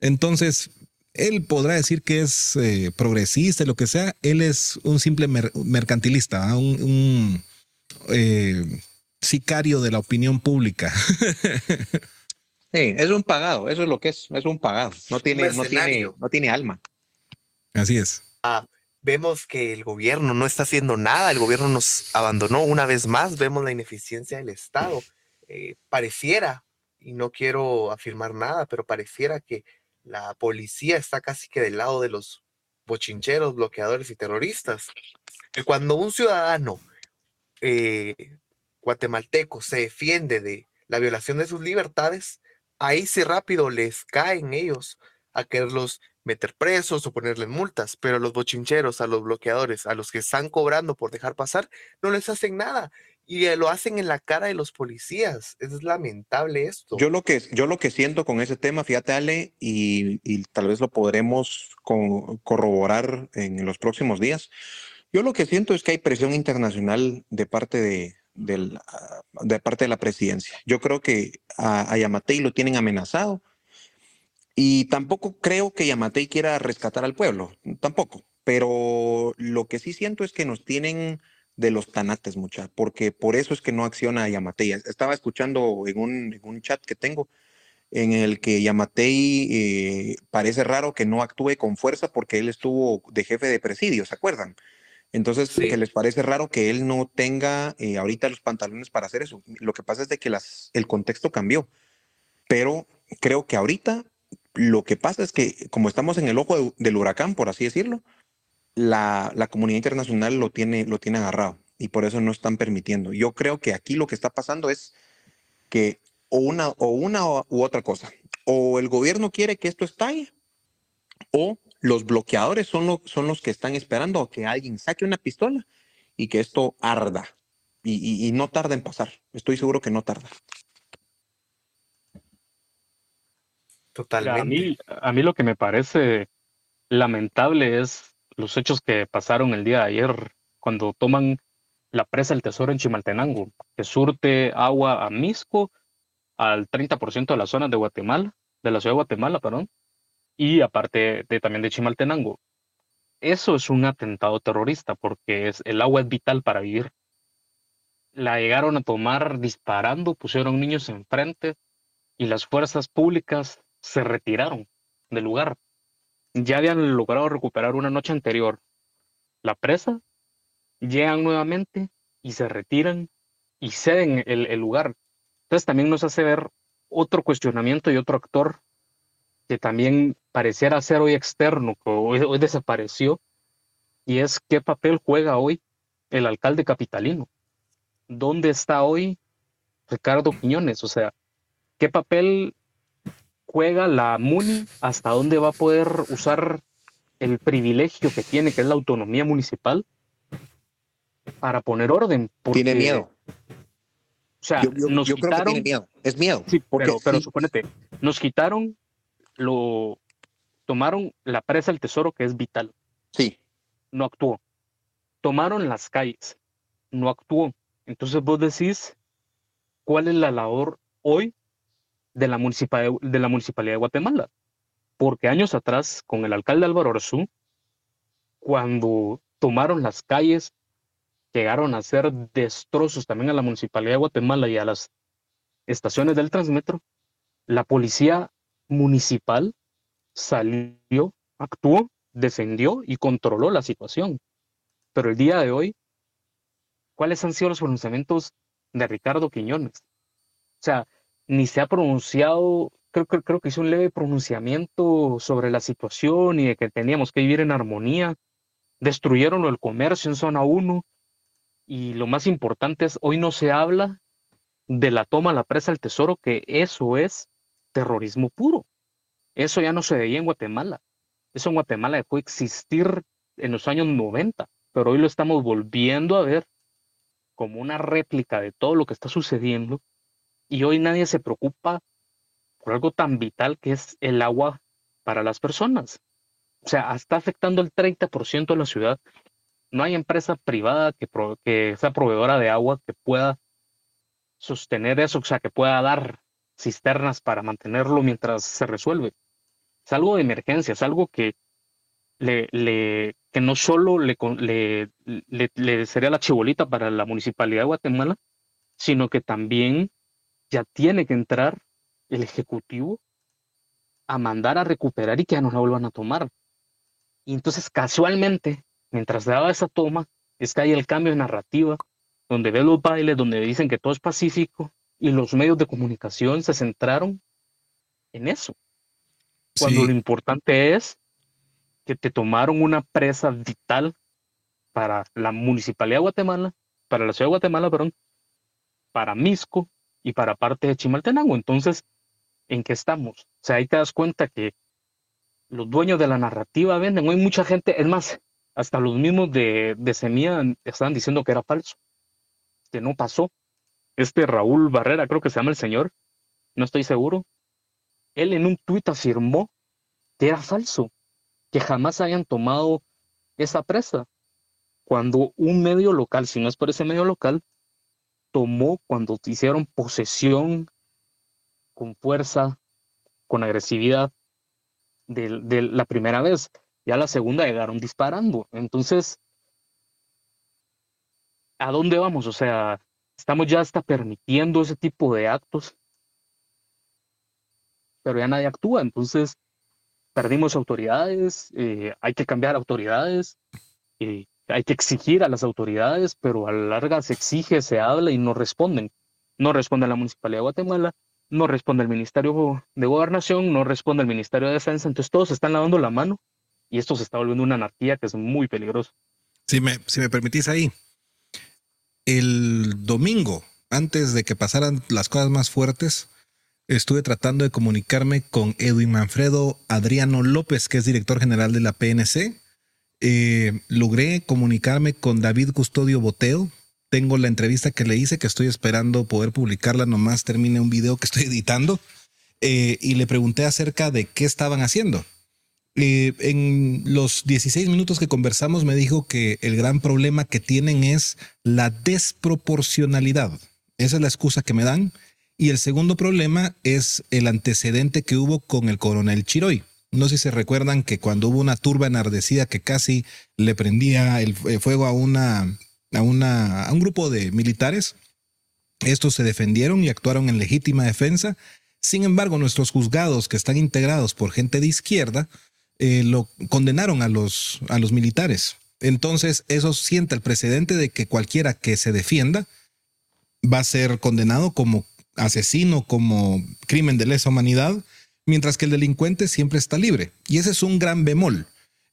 Entonces, él podrá decir que es eh, progresista, lo que sea, él es un simple mer mercantilista, ¿ah? un, un eh, sicario de la opinión pública. sí, es un pagado, eso es lo que es, es un pagado, no tiene, no tiene, no tiene alma. Así es. Ah, vemos que el gobierno no está haciendo nada, el gobierno nos abandonó una vez más, vemos la ineficiencia del Estado. Eh, pareciera, y no quiero afirmar nada, pero pareciera que la policía está casi que del lado de los bochincheros, bloqueadores y terroristas. Que cuando un ciudadano eh, guatemalteco se defiende de la violación de sus libertades, ahí sí rápido les caen ellos a quererlos meter presos o ponerle multas, pero a los bochincheros, a los bloqueadores, a los que están cobrando por dejar pasar, no les hacen nada y lo hacen en la cara de los policías. Es lamentable esto. Yo lo que, yo lo que siento con ese tema, fíjate Ale, y, y tal vez lo podremos corroborar en los próximos días, yo lo que siento es que hay presión internacional de parte de, del, de parte de la presidencia. Yo creo que a, a Yamatei lo tienen amenazado y tampoco creo que Yamatei quiera rescatar al pueblo, tampoco. Pero lo que sí siento es que nos tienen de los tanates, mucha, porque por eso es que no acciona Yamatei. Estaba escuchando en un, en un chat que tengo en el que Yamatei eh, parece raro que no actúe con fuerza porque él estuvo de jefe de presidio, ¿se acuerdan? Entonces, sí. que les parece raro que él no tenga eh, ahorita los pantalones para hacer eso. Lo que pasa es de que las, el contexto cambió, pero creo que ahorita lo que pasa es que como estamos en el ojo de, del huracán, por así decirlo, la, la, comunidad internacional lo tiene, lo tiene agarrado y por eso no están permitiendo. Yo creo que aquí lo que está pasando es que o una, o una u otra cosa, o el gobierno quiere que esto estalle, o los bloqueadores son, lo, son los que están esperando que alguien saque una pistola y que esto arda. Y, y, y no tarda en pasar. Estoy seguro que no tarda. A mí, a mí lo que me parece lamentable es los hechos que pasaron el día de ayer cuando toman la presa del Tesoro en Chimaltenango, que surte agua a Misco, al 30% de las zonas de Guatemala, de la ciudad de Guatemala, perdón, y aparte de, también de Chimaltenango. Eso es un atentado terrorista porque es, el agua es vital para vivir. La llegaron a tomar disparando, pusieron niños enfrente y las fuerzas públicas se retiraron del lugar. Ya habían logrado recuperar una noche anterior la presa, llegan nuevamente y se retiran y ceden el, el lugar. Entonces también nos hace ver otro cuestionamiento y otro actor que también pareciera ser hoy externo, que hoy, hoy, desapareció, y es qué papel juega hoy el alcalde capitalino. ¿Dónde está hoy Ricardo Quiñones? O sea, ¿qué papel juega la MUNI? ¿Hasta dónde va a poder usar el privilegio que tiene, que es la autonomía municipal, para poner orden? Porque, tiene miedo. O sea, yo, yo, nos yo quitaron, creo que tiene miedo. Es miedo. Sí, porque pero, pero sí, suponete, nos quitaron lo tomaron la presa del tesoro que es vital. Sí. No actuó. Tomaron las calles. No actuó. Entonces vos decís cuál es la labor hoy de la, de la municipalidad de Guatemala. Porque años atrás, con el alcalde Álvaro Arzú, cuando tomaron las calles, llegaron a hacer destrozos también a la municipalidad de Guatemala y a las estaciones del Transmetro, la policía municipal salió, actuó, defendió y controló la situación. Pero el día de hoy, ¿cuáles han sido los pronunciamientos de Ricardo Quiñones? O sea, ni se ha pronunciado, creo, creo, que hizo un leve pronunciamiento sobre la situación y de que teníamos que vivir en armonía. Destruyeron el comercio en zona 1 y lo más importante es, hoy no se habla de la toma a la presa del tesoro, que eso es terrorismo puro. Eso ya no se veía en Guatemala. Eso en Guatemala dejó de existir en los años 90, pero hoy lo estamos volviendo a ver como una réplica de todo lo que está sucediendo y hoy nadie se preocupa por algo tan vital que es el agua para las personas. O sea, está afectando el 30% de la ciudad. No hay empresa privada que, que sea proveedora de agua que pueda sostener eso, o sea, que pueda dar cisternas para mantenerlo mientras se resuelve. Es algo de emergencia, es algo que, le, que no solo le, le, le, sería la chibolita para la municipalidad de Guatemala, sino que también ya tiene que entrar el Ejecutivo a mandar a recuperar y que ya no la vuelvan a tomar. Y entonces casualmente, mientras daba esa toma, está ahí el cambio de narrativa, donde ve los bailes, donde dicen que todo es pacífico, y los medios de comunicación se centraron en eso. Cuando lo importante es que te tomaron una presa vital para la municipalidad de Guatemala, para la ciudad de Guatemala, perdón, para Misco y para parte de Chimaltenango. Entonces, ¿en qué estamos? O sea, ahí te das cuenta que los dueños de la narrativa venden. Hoy mucha gente, es más, hasta los mismos de, de Semilla estaban diciendo que era falso, que no pasó. Este Raúl Barrera, creo que se llama el señor, no estoy seguro. Él en un tuit afirmó que era falso, que jamás habían tomado esa presa. Cuando un medio local, si no es por ese medio local, tomó cuando hicieron posesión con fuerza, con agresividad de, la primera vez. Ya la segunda llegaron disparando. Entonces, ¿a dónde vamos? O sea, estamos ya hasta permitiendo ese tipo de actos, pero ya nadie actúa. Entonces, perdimos autoridades, eh, hay que cambiar autoridades, eh, hay que exigir a las autoridades, pero a la larga se exige, se habla y no responden. No responde la Municipalidad de Guatemala, no responde el Ministerio de Gobernación, no responde el Ministerio de Defensa, entonces todos están lavando la mano y esto se está volviendo una anarquía que es muy peligrosa. Si me, si me permitís ahí, el domingo, antes de que pasaran las cosas más fuertes, estuve tratando de comunicarme con Edwin Manfredo Adriano López, que es director general de la PNC. Eh, logré comunicarme con David Custodio Boteo, tengo la entrevista que le hice, que estoy esperando poder publicarla, nomás termine un video que estoy editando, eh, y le pregunté acerca de qué estaban haciendo. Eh, en los 16 minutos que conversamos me dijo que el gran problema que tienen es la desproporcionalidad. Esa es la excusa que me dan. Y el segundo problema es el antecedente que hubo con el coronel Chiroy. No sé si se recuerdan que cuando hubo una turba enardecida que casi le prendía el fuego a, una, a un grupo de militares. Estos se defendieron y actuaron en legítima defensa. Sin embargo, nuestros juzgados, que están integrados por gente de izquierda, eh, lo condenaron a los, a los militares. Entonces, eso sienta el precedente de que cualquiera que se defienda va a ser condenado como asesino, como crimen de lesa humanidad, mientras que el delincuente siempre está libre. Y ese es un gran bemol.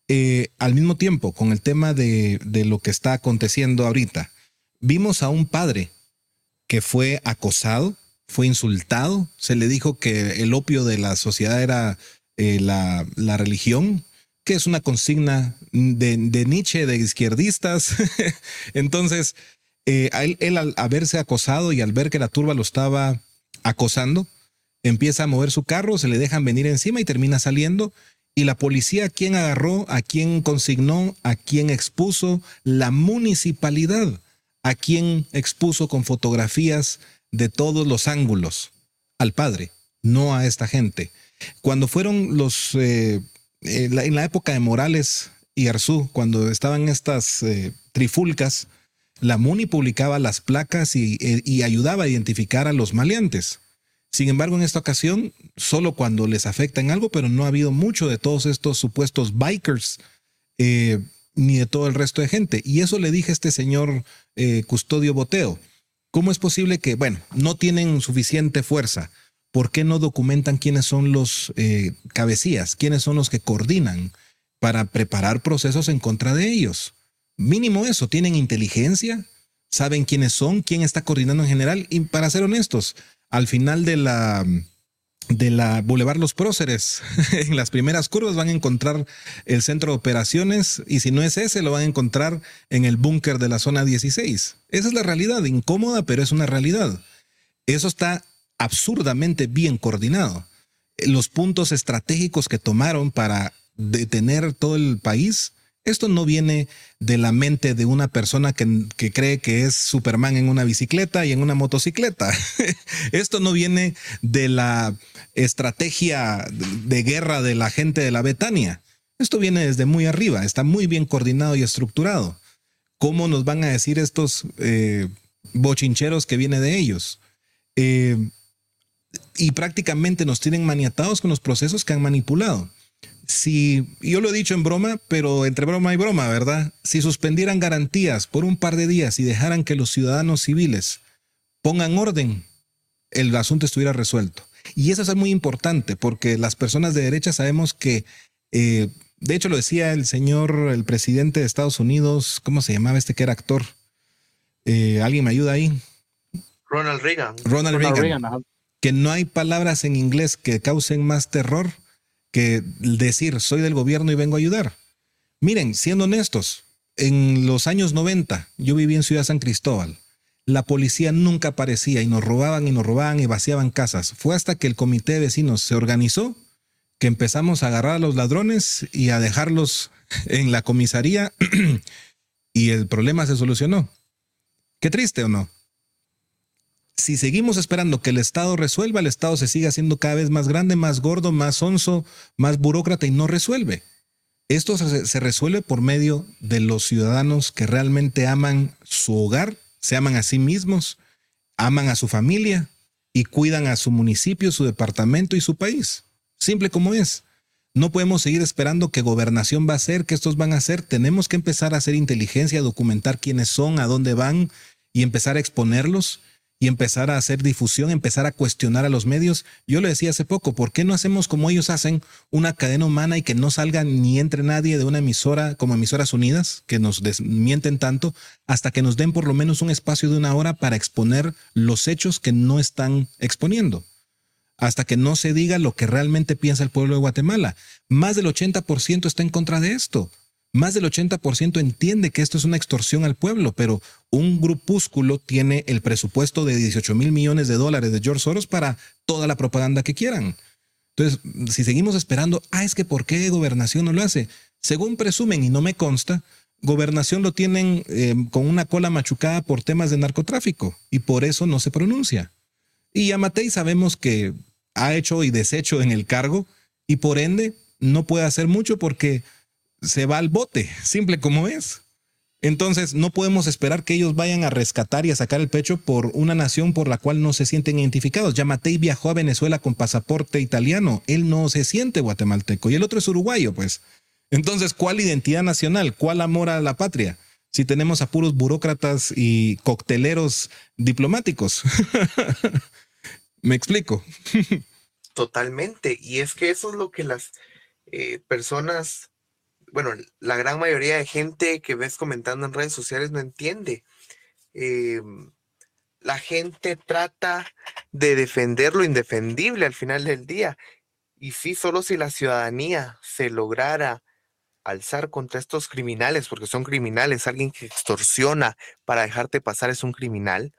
Eh, al mismo tiempo, con el tema de, de lo que está aconteciendo ahorita, vimos a un padre que fue acosado, fue insultado, se le dijo que el opio de la sociedad era eh, la, la, religión, que es una consigna de, de Nietzsche, de izquierdistas. Entonces, eh, él, él, al haberse acosado y al ver que la turba lo estaba acosando, empieza a mover su carro, se le dejan venir encima y termina saliendo y la policía, ¿a quién agarró? ¿A quién consignó? ¿A quién expuso? La municipalidad. ¿A quién expuso con fotografías de todos los ángulos? Al padre, no a esta gente. Cuando fueron los, eh, eh, en la época de Morales y Arzú, cuando estaban estas eh, trifulcas, la MUNI publicaba las placas y, y ayudaba a identificar a los maleantes. Sin embargo, en esta ocasión, solo cuando les afecta en algo, pero no ha habido mucho de todos estos supuestos bikers, eh, ni de todo el resto de gente. Y eso le dije a este señor eh, Custodio Boteo. ¿Cómo es posible que, bueno, no tienen suficiente fuerza? ¿Por qué no documentan quiénes son los eh, cabecillas, quiénes son los que coordinan para preparar procesos en contra de ellos? Mínimo eso, tienen inteligencia, saben quiénes son, quién está coordinando en general. Y para ser honestos, al final de la, de la Boulevard Los Próceres. en las primeras curvas van a encontrar el centro de operaciones y si no es ese, lo van a encontrar en el búnker de la zona 16. Esa es la realidad, incómoda, pero es una realidad. Eso está absurdamente bien coordinado. Los puntos estratégicos que tomaron para detener todo el país esto no viene de la mente de una persona que, cree que es Superman en una bicicleta y en una motocicleta. Esto no viene de la estrategia de guerra de la gente de la Betania. Esto viene desde muy arriba, está muy bien coordinado y estructurado. ¿Cómo nos van a decir estos eh, bochincheros que viene de ellos? Eh, y prácticamente nos tienen maniatados con los procesos que han manipulado si, yo lo he dicho en broma, pero entre broma y broma, ¿verdad? Si suspendieran garantías por un par de días y dejaran que los ciudadanos civiles pongan orden, el asunto estuviera resuelto. Y eso es muy importante porque las personas de derecha sabemos que, eh, de hecho lo decía el señor, el presidente de Estados Unidos, ¿cómo se llamaba este que era actor? Eh, ¿Alguien me ayuda ahí? Ronald Reagan. Ronald, Reagan. que no hay palabras en inglés que causen más terror que decir soy del gobierno y vengo a ayudar. Miren, siendo honestos, en los años 90 yo viví en Ciudad San Cristóbal. La policía nunca aparecía y nos robaban y nos robaban y vaciaban casas. Fue hasta que el comité de vecinos se organizó que empezamos a agarrar a los ladrones y a dejarlos en la comisaría y el problema se solucionó. Qué triste o no si seguimos esperando que el Estado resuelva, el Estado se sigue haciendo cada vez más grande, más gordo, más onzo, más burócrata y no resuelve. Esto se, resuelve por medio de los ciudadanos que realmente aman su hogar, se aman a sí mismos, aman a su familia y cuidan a su municipio, su departamento y su país. Simple como es. No podemos seguir esperando que gobernación va a hacer, que estos van a hacer. Tenemos que empezar a hacer inteligencia, documentar quiénes son, a dónde van y empezar a exponerlos y empezar a hacer difusión, empezar a cuestionar a los medios. Yo le decía hace poco, ¿por qué no hacemos como ellos hacen una cadena humana y que no salga ni entre nadie de una emisora como emisoras unidas, que nos desmienten tanto, hasta que nos den por lo menos un espacio de una hora para exponer los hechos que no están exponiendo? Hasta que no se diga lo que realmente piensa el pueblo de Guatemala. Más del 80% está en contra de esto. Más del 80% entiende que esto es una extorsión al pueblo, pero un grupúsculo tiene el presupuesto de 18 mil millones de dólares de George Soros para toda la propaganda que quieran. Entonces, si seguimos esperando, ah, es que ¿por qué gobernación no lo hace? Según presumen, y no me consta, gobernación lo tienen eh, con una cola machucada por temas de narcotráfico y por eso no se pronuncia. Y a Matei sabemos que ha hecho y deshecho en el cargo y por ende no puede hacer mucho porque se va al bote, simple como es. Entonces, no podemos esperar que ellos vayan a rescatar y a sacar el pecho por una nación por la cual no se sienten identificados. Yamatei viajó a Venezuela con pasaporte italiano. Él no se siente guatemalteco y el otro es uruguayo, pues. Entonces, ¿cuál identidad nacional? ¿Cuál amor a la patria? Si tenemos a puros burócratas y cocteleros diplomáticos. Me explico. Totalmente. Y es que eso es lo que las eh, personas bueno, la gran mayoría de gente que ves comentando en redes sociales no entiende. Em, la gente trata de defender lo indefendible al final del día. Y sí, solo si la ciudadanía se lograra alzar contra estos criminales, porque son criminales, alguien que extorsiona para dejarte pasar es un criminal,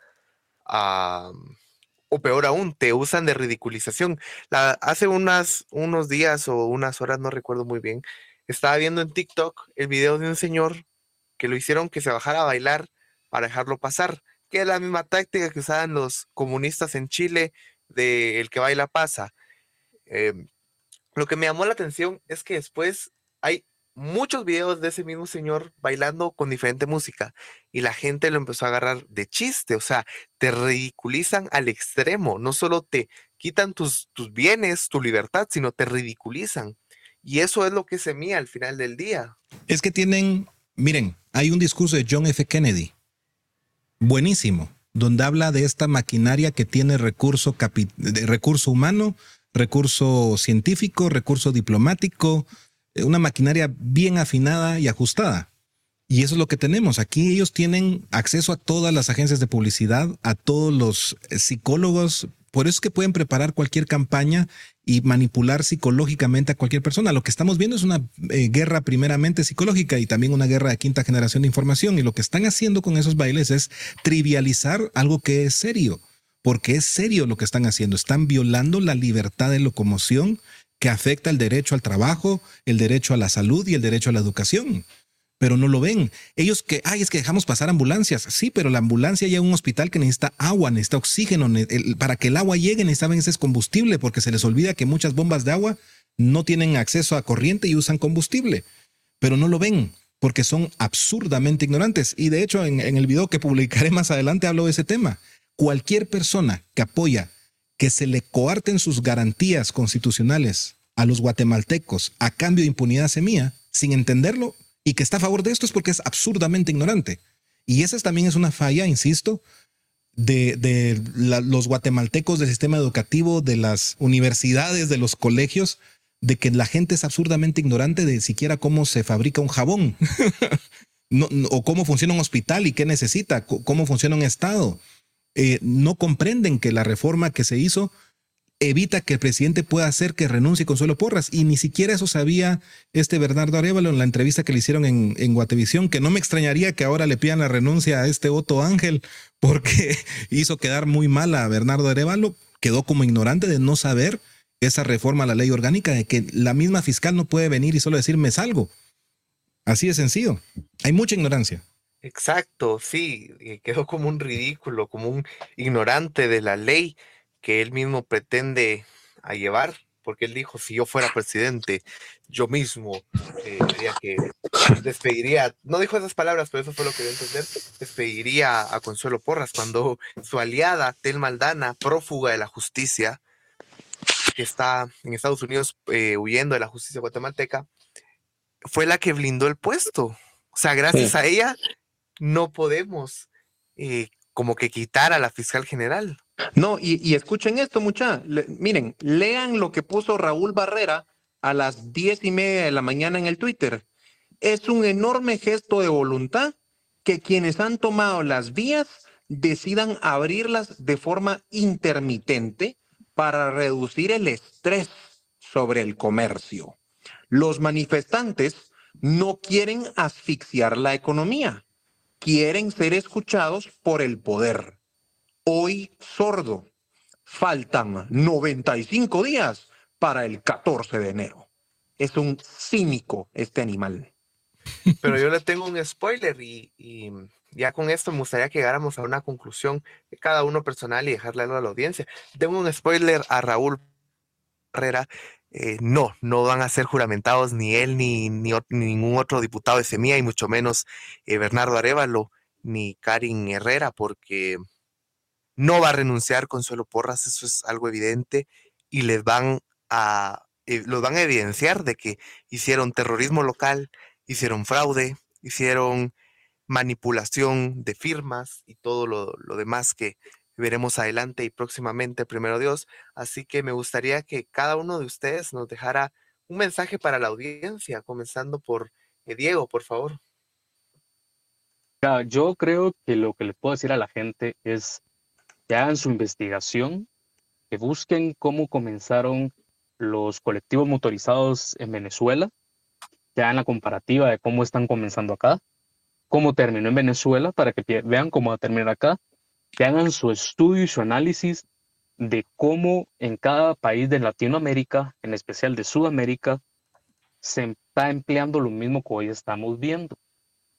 o peor aún, te usan de ridiculización. Hace unos días o unas horas, no recuerdo muy bien, estaba viendo en TikTok el video de un señor que lo hicieron que se bajara a bailar para dejarlo pasar, que es la misma táctica que usaban los comunistas en Chile de el que baila pasa. Em, lo que me llamó la atención es que después hay muchos videos de ese mismo señor bailando con diferente música y la gente lo empezó a agarrar de chiste, o sea, te ridiculizan al extremo, no solo te quitan tus, tus bienes, tu libertad, sino te ridiculizan. Y eso es lo que se mía al final del día. Es que tienen, miren, hay un discurso de John F. Kennedy, buenísimo, donde habla de esta maquinaria que tiene recurso, recurso humano, recurso científico, recurso diplomático, eh, una maquinaria bien afinada y ajustada. Y eso es lo que tenemos. Aquí ellos tienen acceso a todas las agencias de publicidad, a todos los eh, psicólogos, por eso es que pueden preparar cualquier campaña y manipular psicológicamente a cualquier persona. Lo que estamos viendo es una eh, guerra primeramente psicológica y también una guerra de quinta generación de información. Y lo que están haciendo con esos bailes es trivializar algo que es serio, porque es serio lo que están haciendo. Están violando la libertad de locomoción que afecta el derecho al trabajo, el derecho a la salud y el derecho a la educación pero no lo ven. Ellos que, ay, es que dejamos pasar ambulancias. Sí, pero la ambulancia llega a un hospital que necesita agua, necesita oxígeno. para que el agua llegue necesitan ese combustible porque se les olvida que muchas bombas de agua no tienen acceso a corriente y usan combustible, pero no lo ven porque son absurdamente ignorantes. Y de hecho, en, en el video que publicaré más adelante hablo de ese tema. Cualquier persona que apoya que se le coarten sus garantías constitucionales a los guatemaltecos a cambio de impunidad semilla, sin entenderlo, y que está a favor de esto es porque es absurdamente ignorante. Y esa también es una falla, insisto, de, los guatemaltecos del sistema educativo, de las universidades, de los colegios, de que la gente es absurdamente ignorante de siquiera cómo se fabrica un jabón, o cómo funciona un hospital y qué necesita, cómo funciona un Estado. Eh, no comprenden que la reforma que se hizo evita que el presidente pueda hacer que renuncie Consuelo Porras. Y ni siquiera eso sabía este Bernardo Arevalo en la entrevista que le hicieron en, en Guatevisión, que no me extrañaría que ahora le pidan la renuncia a este Otto Ángel, porque hizo quedar muy mal a Bernardo Arevalo, quedó como ignorante de no saber esa reforma a la ley orgánica, de que la misma fiscal no puede venir y solo decir me salgo. Así de sencillo. Hay mucha ignorancia. Exacto, sí, quedó como un ridículo, como un ignorante de la ley que él mismo pretende a llevar, porque él dijo, si yo fuera presidente, yo mismo eh, que despediría, no dijo esas palabras, pero eso fue lo que dio a entender, despediría a Consuelo Porras cuando su aliada, Tel Maldana, prófuga de la justicia, que está en Estados Unidos eh, huyendo de la justicia guatemalteca, fue la que blindó el puesto. O sea, gracias a ella no podemos eh, como que quitar a la fiscal general. No, y, escuchen esto, mucha. miren, lean lo que puso Raúl Barrera a las diez y media de la mañana en el Twitter. Es un enorme gesto de voluntad que quienes han tomado las vías decidan abrirlas de forma intermitente para reducir el estrés sobre el comercio. Los manifestantes no quieren asfixiar la economía, quieren ser escuchados por el poder hoy sordo. Faltan 95 días para el 14 de enero. Es un cínico este animal. Pero yo le tengo un spoiler y, ya con esto me gustaría que llegáramos a una conclusión cada uno personal y dejarle a la audiencia. Tengo un spoiler a Raúl Herrera. Eh, no, no van a ser juramentados ni él ni, ni, ningún otro diputado de Semilla y mucho menos eh, Bernardo Arevalo ni Karin Herrera porque no va a renunciar Consuelo Porras, eso es algo evidente, y les van a, eh, los van a evidenciar de que hicieron terrorismo local, hicieron fraude, hicieron manipulación de firmas y todo lo, lo demás que veremos adelante y próximamente, primero Dios. Así que me gustaría que cada uno de ustedes nos dejara un mensaje para la audiencia, comenzando por eh, Diego, por favor. Yo creo que lo que le puedo decir a la gente es que hagan su investigación, que busquen cómo comenzaron los colectivos motorizados en Venezuela, que hagan la comparativa de cómo están comenzando acá, cómo terminó en Venezuela, para que vean cómo va a terminar acá, que hagan su estudio y su análisis de cómo en cada país de Latinoamérica, en especial de Sudamérica, se está empleando lo mismo que hoy estamos viendo.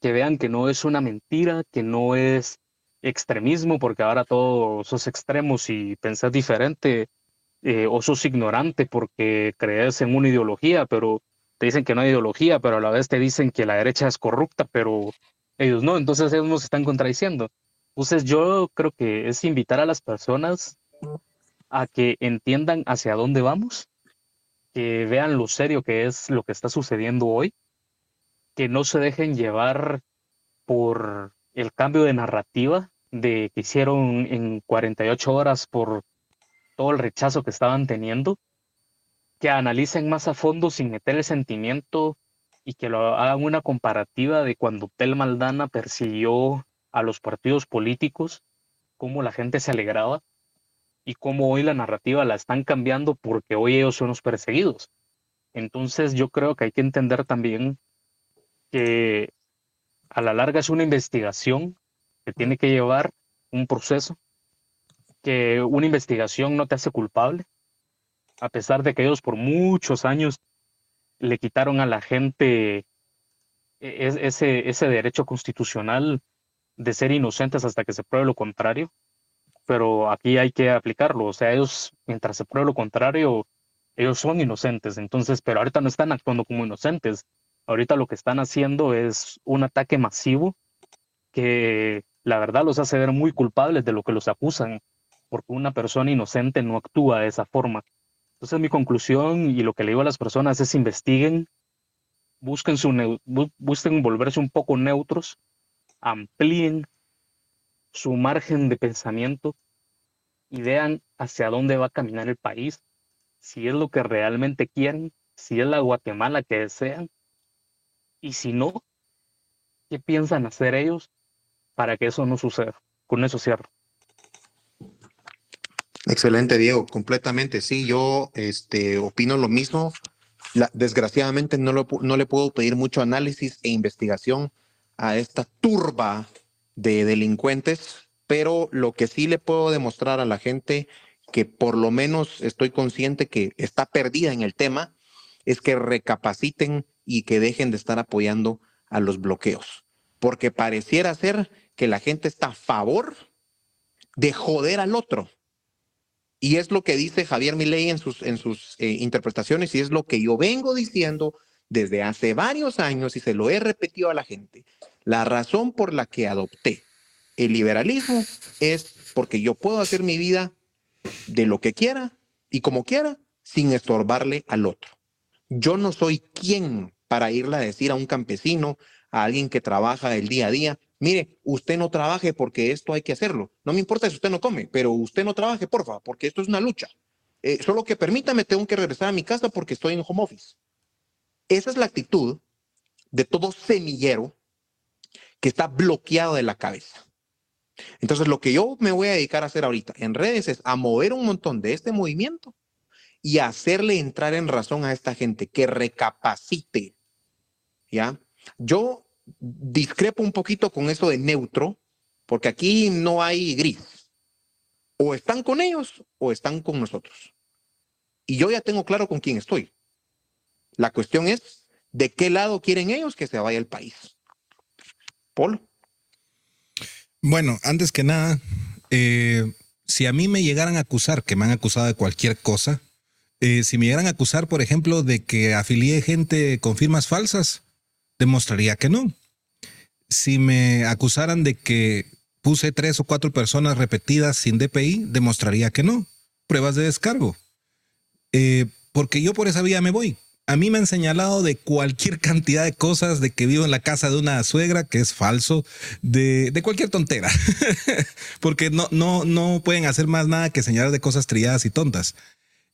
Que vean que no es una mentira, que no es extremismo, porque ahora todos sos extremos y pensás diferente, eh, o sos ignorante porque crees en una ideología, pero te dicen que no hay ideología, pero a la vez te dicen que la derecha es corrupta, pero ellos no, entonces ellos nos están contradiciendo. Entonces yo creo que es invitar a las personas a que entiendan hacia dónde vamos, que vean lo serio que es lo que está sucediendo hoy, que no se dejen llevar por el cambio de narrativa de que hicieron en 48 horas por todo el rechazo que estaban teniendo, que analicen más a fondo sin meter el sentimiento y que lo hagan una comparativa de cuando Tel Maldana persiguió a los partidos políticos, cómo la gente se alegraba y cómo hoy la narrativa la están cambiando porque hoy ellos son los perseguidos. Entonces yo creo que hay que entender también que a la larga es una investigación que tiene que llevar un proceso, que una investigación no te hace culpable, a pesar de que ellos por muchos años le quitaron a la gente e-, ese, ese derecho constitucional de ser inocentes hasta que se pruebe lo contrario. Pero aquí hay que aplicarlo. O sea, ellos, mientras se pruebe lo contrario, ellos son inocentes. Entonces, pero ahorita no están actuando como inocentes. Ahorita lo que están haciendo es un ataque masivo que la verdad los hace ver muy culpables de lo que los acusan, porque una persona inocente no actúa de esa forma. Entonces mi conclusión y lo que le digo a las personas es investiguen, busquen, su busquen volverse un poco neutros, amplíen su margen de pensamiento y vean hacia dónde va a caminar el país, si es lo que realmente quieren, si es la Guatemala que desean, y si no, ¿qué piensan hacer ellos para que eso no suceda? Con eso cierro. Excelente, Diego, completamente. Sí, yo este, opino lo mismo. desgraciadamente no, no le puedo pedir mucho análisis e investigación a esta turba de delincuentes, pero lo que sí le puedo demostrar a la gente que por lo menos estoy consciente que está perdida en el tema, es que recapaciten y que dejen de estar apoyando a los bloqueos, porque pareciera ser que la gente está a favor de joder al otro y es lo que dice Javier Milei en sus, en sus eh, interpretaciones y es lo que yo vengo diciendo desde hace varios años y se lo he repetido a la gente. La razón por la que adopté el liberalismo es porque yo puedo hacer mi vida de lo que quiera y como quiera sin estorbarle al otro. Yo no soy quien para irle a decir a un campesino, a alguien que trabaja el día a día, mire, usted no trabaje porque esto hay que hacerlo. No me importa si usted no come, pero usted no trabaje, porfa, porque esto es una lucha. Eh, solo que permítame, tengo que regresar a mi casa porque estoy en home office. Esa es la actitud de todo semillero que está bloqueado de la cabeza. Entonces, lo que yo me voy a dedicar a hacer ahorita en redes es a mover un montón de este movimiento y hacerle entrar en razón a esta gente que recapacite. ¿Ya? Yo discrepo un poquito con eso de neutro, porque aquí no hay gris. O están con ellos o están con nosotros. Y yo ya tengo claro con quién estoy. La cuestión es de qué lado quieren ellos que se vaya el país. Paul. Bueno, antes que nada, eh, si a mí me llegaran a acusar, que me han acusado de cualquier cosa, eh, si me llegaran a acusar, por ejemplo, de que afilié gente con firmas falsas, demostraría que no si me acusaran de que puse tres o cuatro personas repetidas sin DPI, demostraría que no. Pruebas de descargo. Eh, porque yo por esa vía me voy. A mí me han señalado de cualquier cantidad de cosas, de que vivo en la casa de una suegra, que es falso, de, cualquier tontera. porque no, no, no pueden hacer más nada que señalar de cosas trilladas y tontas.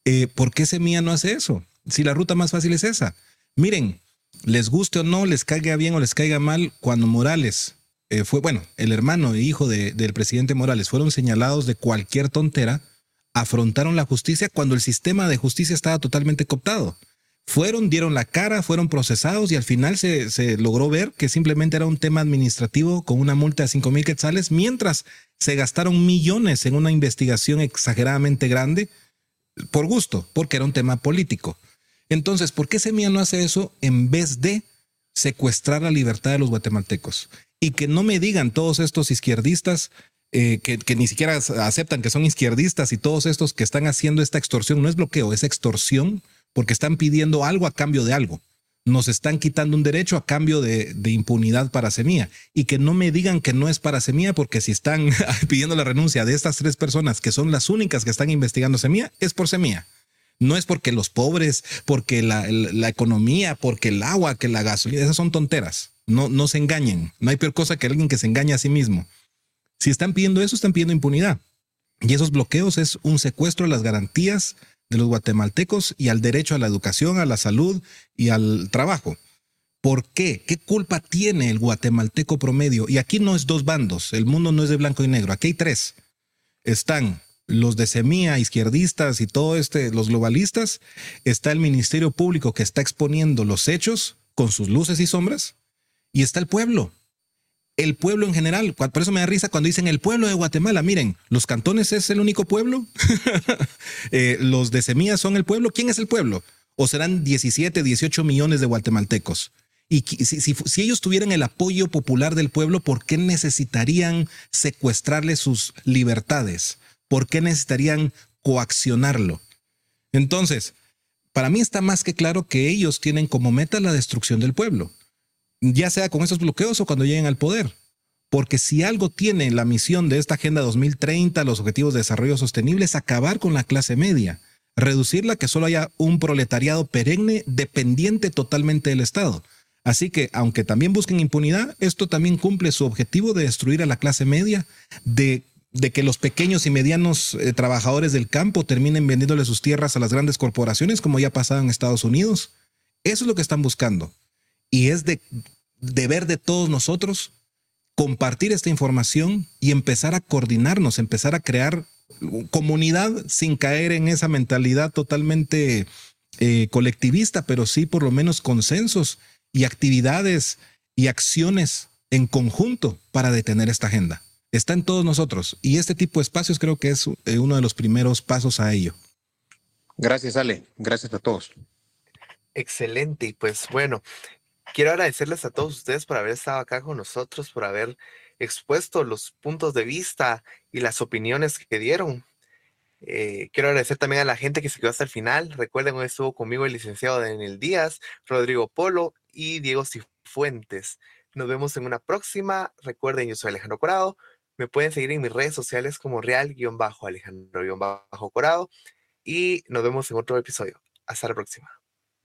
Eh, ¿Por qué Semilla no hace eso? Si la ruta más fácil es esa. Miren, les guste o no, les caiga bien o les caiga mal, cuando Morales eh, fue, bueno, el hermano e hijo del presidente Morales fueron señalados de cualquier tontera, afrontaron la justicia cuando el sistema de justicia estaba totalmente cooptado. Fueron, dieron la cara, fueron procesados y al final se, se logró ver que simplemente era un tema administrativo con una multa de 5 mil quetzales, mientras se gastaron millones en una investigación exageradamente grande por gusto, porque era un tema político. Entonces, ¿por qué Semilla no hace eso en vez de secuestrar la libertad de los guatemaltecos? Y que no me digan todos estos izquierdistas eh, que, ni siquiera aceptan que son izquierdistas y todos estos que están haciendo esta extorsión, no es bloqueo, es extorsión, porque están pidiendo algo a cambio de algo. Nos están quitando un derecho a cambio de, de impunidad para Semilla. Y que no me digan que no es para Semilla, porque si están pidiendo la renuncia de estas tres personas, que son las únicas que están investigando Semilla, es por Semilla. No es porque los pobres, porque la, economía, porque el agua, que la gasolina, esas son tonteras. No, no se engañen. No hay peor cosa que alguien que se engaña a sí mismo. Si están pidiendo eso, están pidiendo impunidad. Y esos bloqueos es un secuestro de las garantías de los guatemaltecos y al derecho a la educación, a la salud y al trabajo. ¿Por qué? ¿Qué culpa tiene el guatemalteco promedio? Y aquí no es dos bandos, el mundo no es de blanco y negro, aquí hay tres. Están los de Semía, izquierdistas y todo este, los globalistas, está el Ministerio Público que está exponiendo los hechos con sus luces y sombras, y está el pueblo. El pueblo en general, por eso me da risa cuando dicen el pueblo de Guatemala. Miren, los cantones es el único pueblo, Eh, los de Semía son el pueblo. ¿Quién es el pueblo? O serán 17, 18 millones de guatemaltecos. Y si- si ellos tuvieran el apoyo popular del pueblo, ¿por qué necesitarían secuestrarle sus libertades? ¿Por qué necesitarían coaccionarlo? Entonces, para mí está más que claro que ellos tienen como meta la destrucción del pueblo, ya sea con esos bloqueos o cuando lleguen al poder. Porque si algo tiene la misión de esta Agenda 2030, los Objetivos de Desarrollo Sostenible, es acabar con la clase media, reducirla que solo haya un proletariado perenne dependiente totalmente del Estado. Así que, aunque también busquen impunidad, esto también cumple su objetivo de destruir a la clase media, de, de que los pequeños y medianos eh, trabajadores del campo terminen vendiéndole sus tierras a las grandes corporaciones, como ya ha pasado en Estados Unidos. Eso es lo que están buscando. Y es de deber de todos nosotros compartir esta información y empezar a coordinarnos, empezar a crear comunidad sin caer en esa mentalidad totalmente eh, colectivista, pero sí por lo menos consensos y actividades y acciones en conjunto para detener esta agenda. Está en todos nosotros y este tipo de espacios creo que es eh, uno de los primeros pasos a ello. Gracias, Ale. Gracias a todos. Excelente. Y pues bueno, quiero agradecerles a todos ustedes por haber estado acá con nosotros, por haber expuesto los puntos de vista y las opiniones que dieron. Eh, quiero agradecer también a la gente que se quedó hasta el final. Recuerden, hoy estuvo conmigo el licenciado Daniel Díaz, Rodrigo Polo y Diego Cifuentes. Nos vemos en una próxima. Recuerden, yo soy Alejandro Corado. Me pueden seguir en mis redes sociales como real-alejandro-corado. Y nos vemos en otro episodio. Hasta la próxima.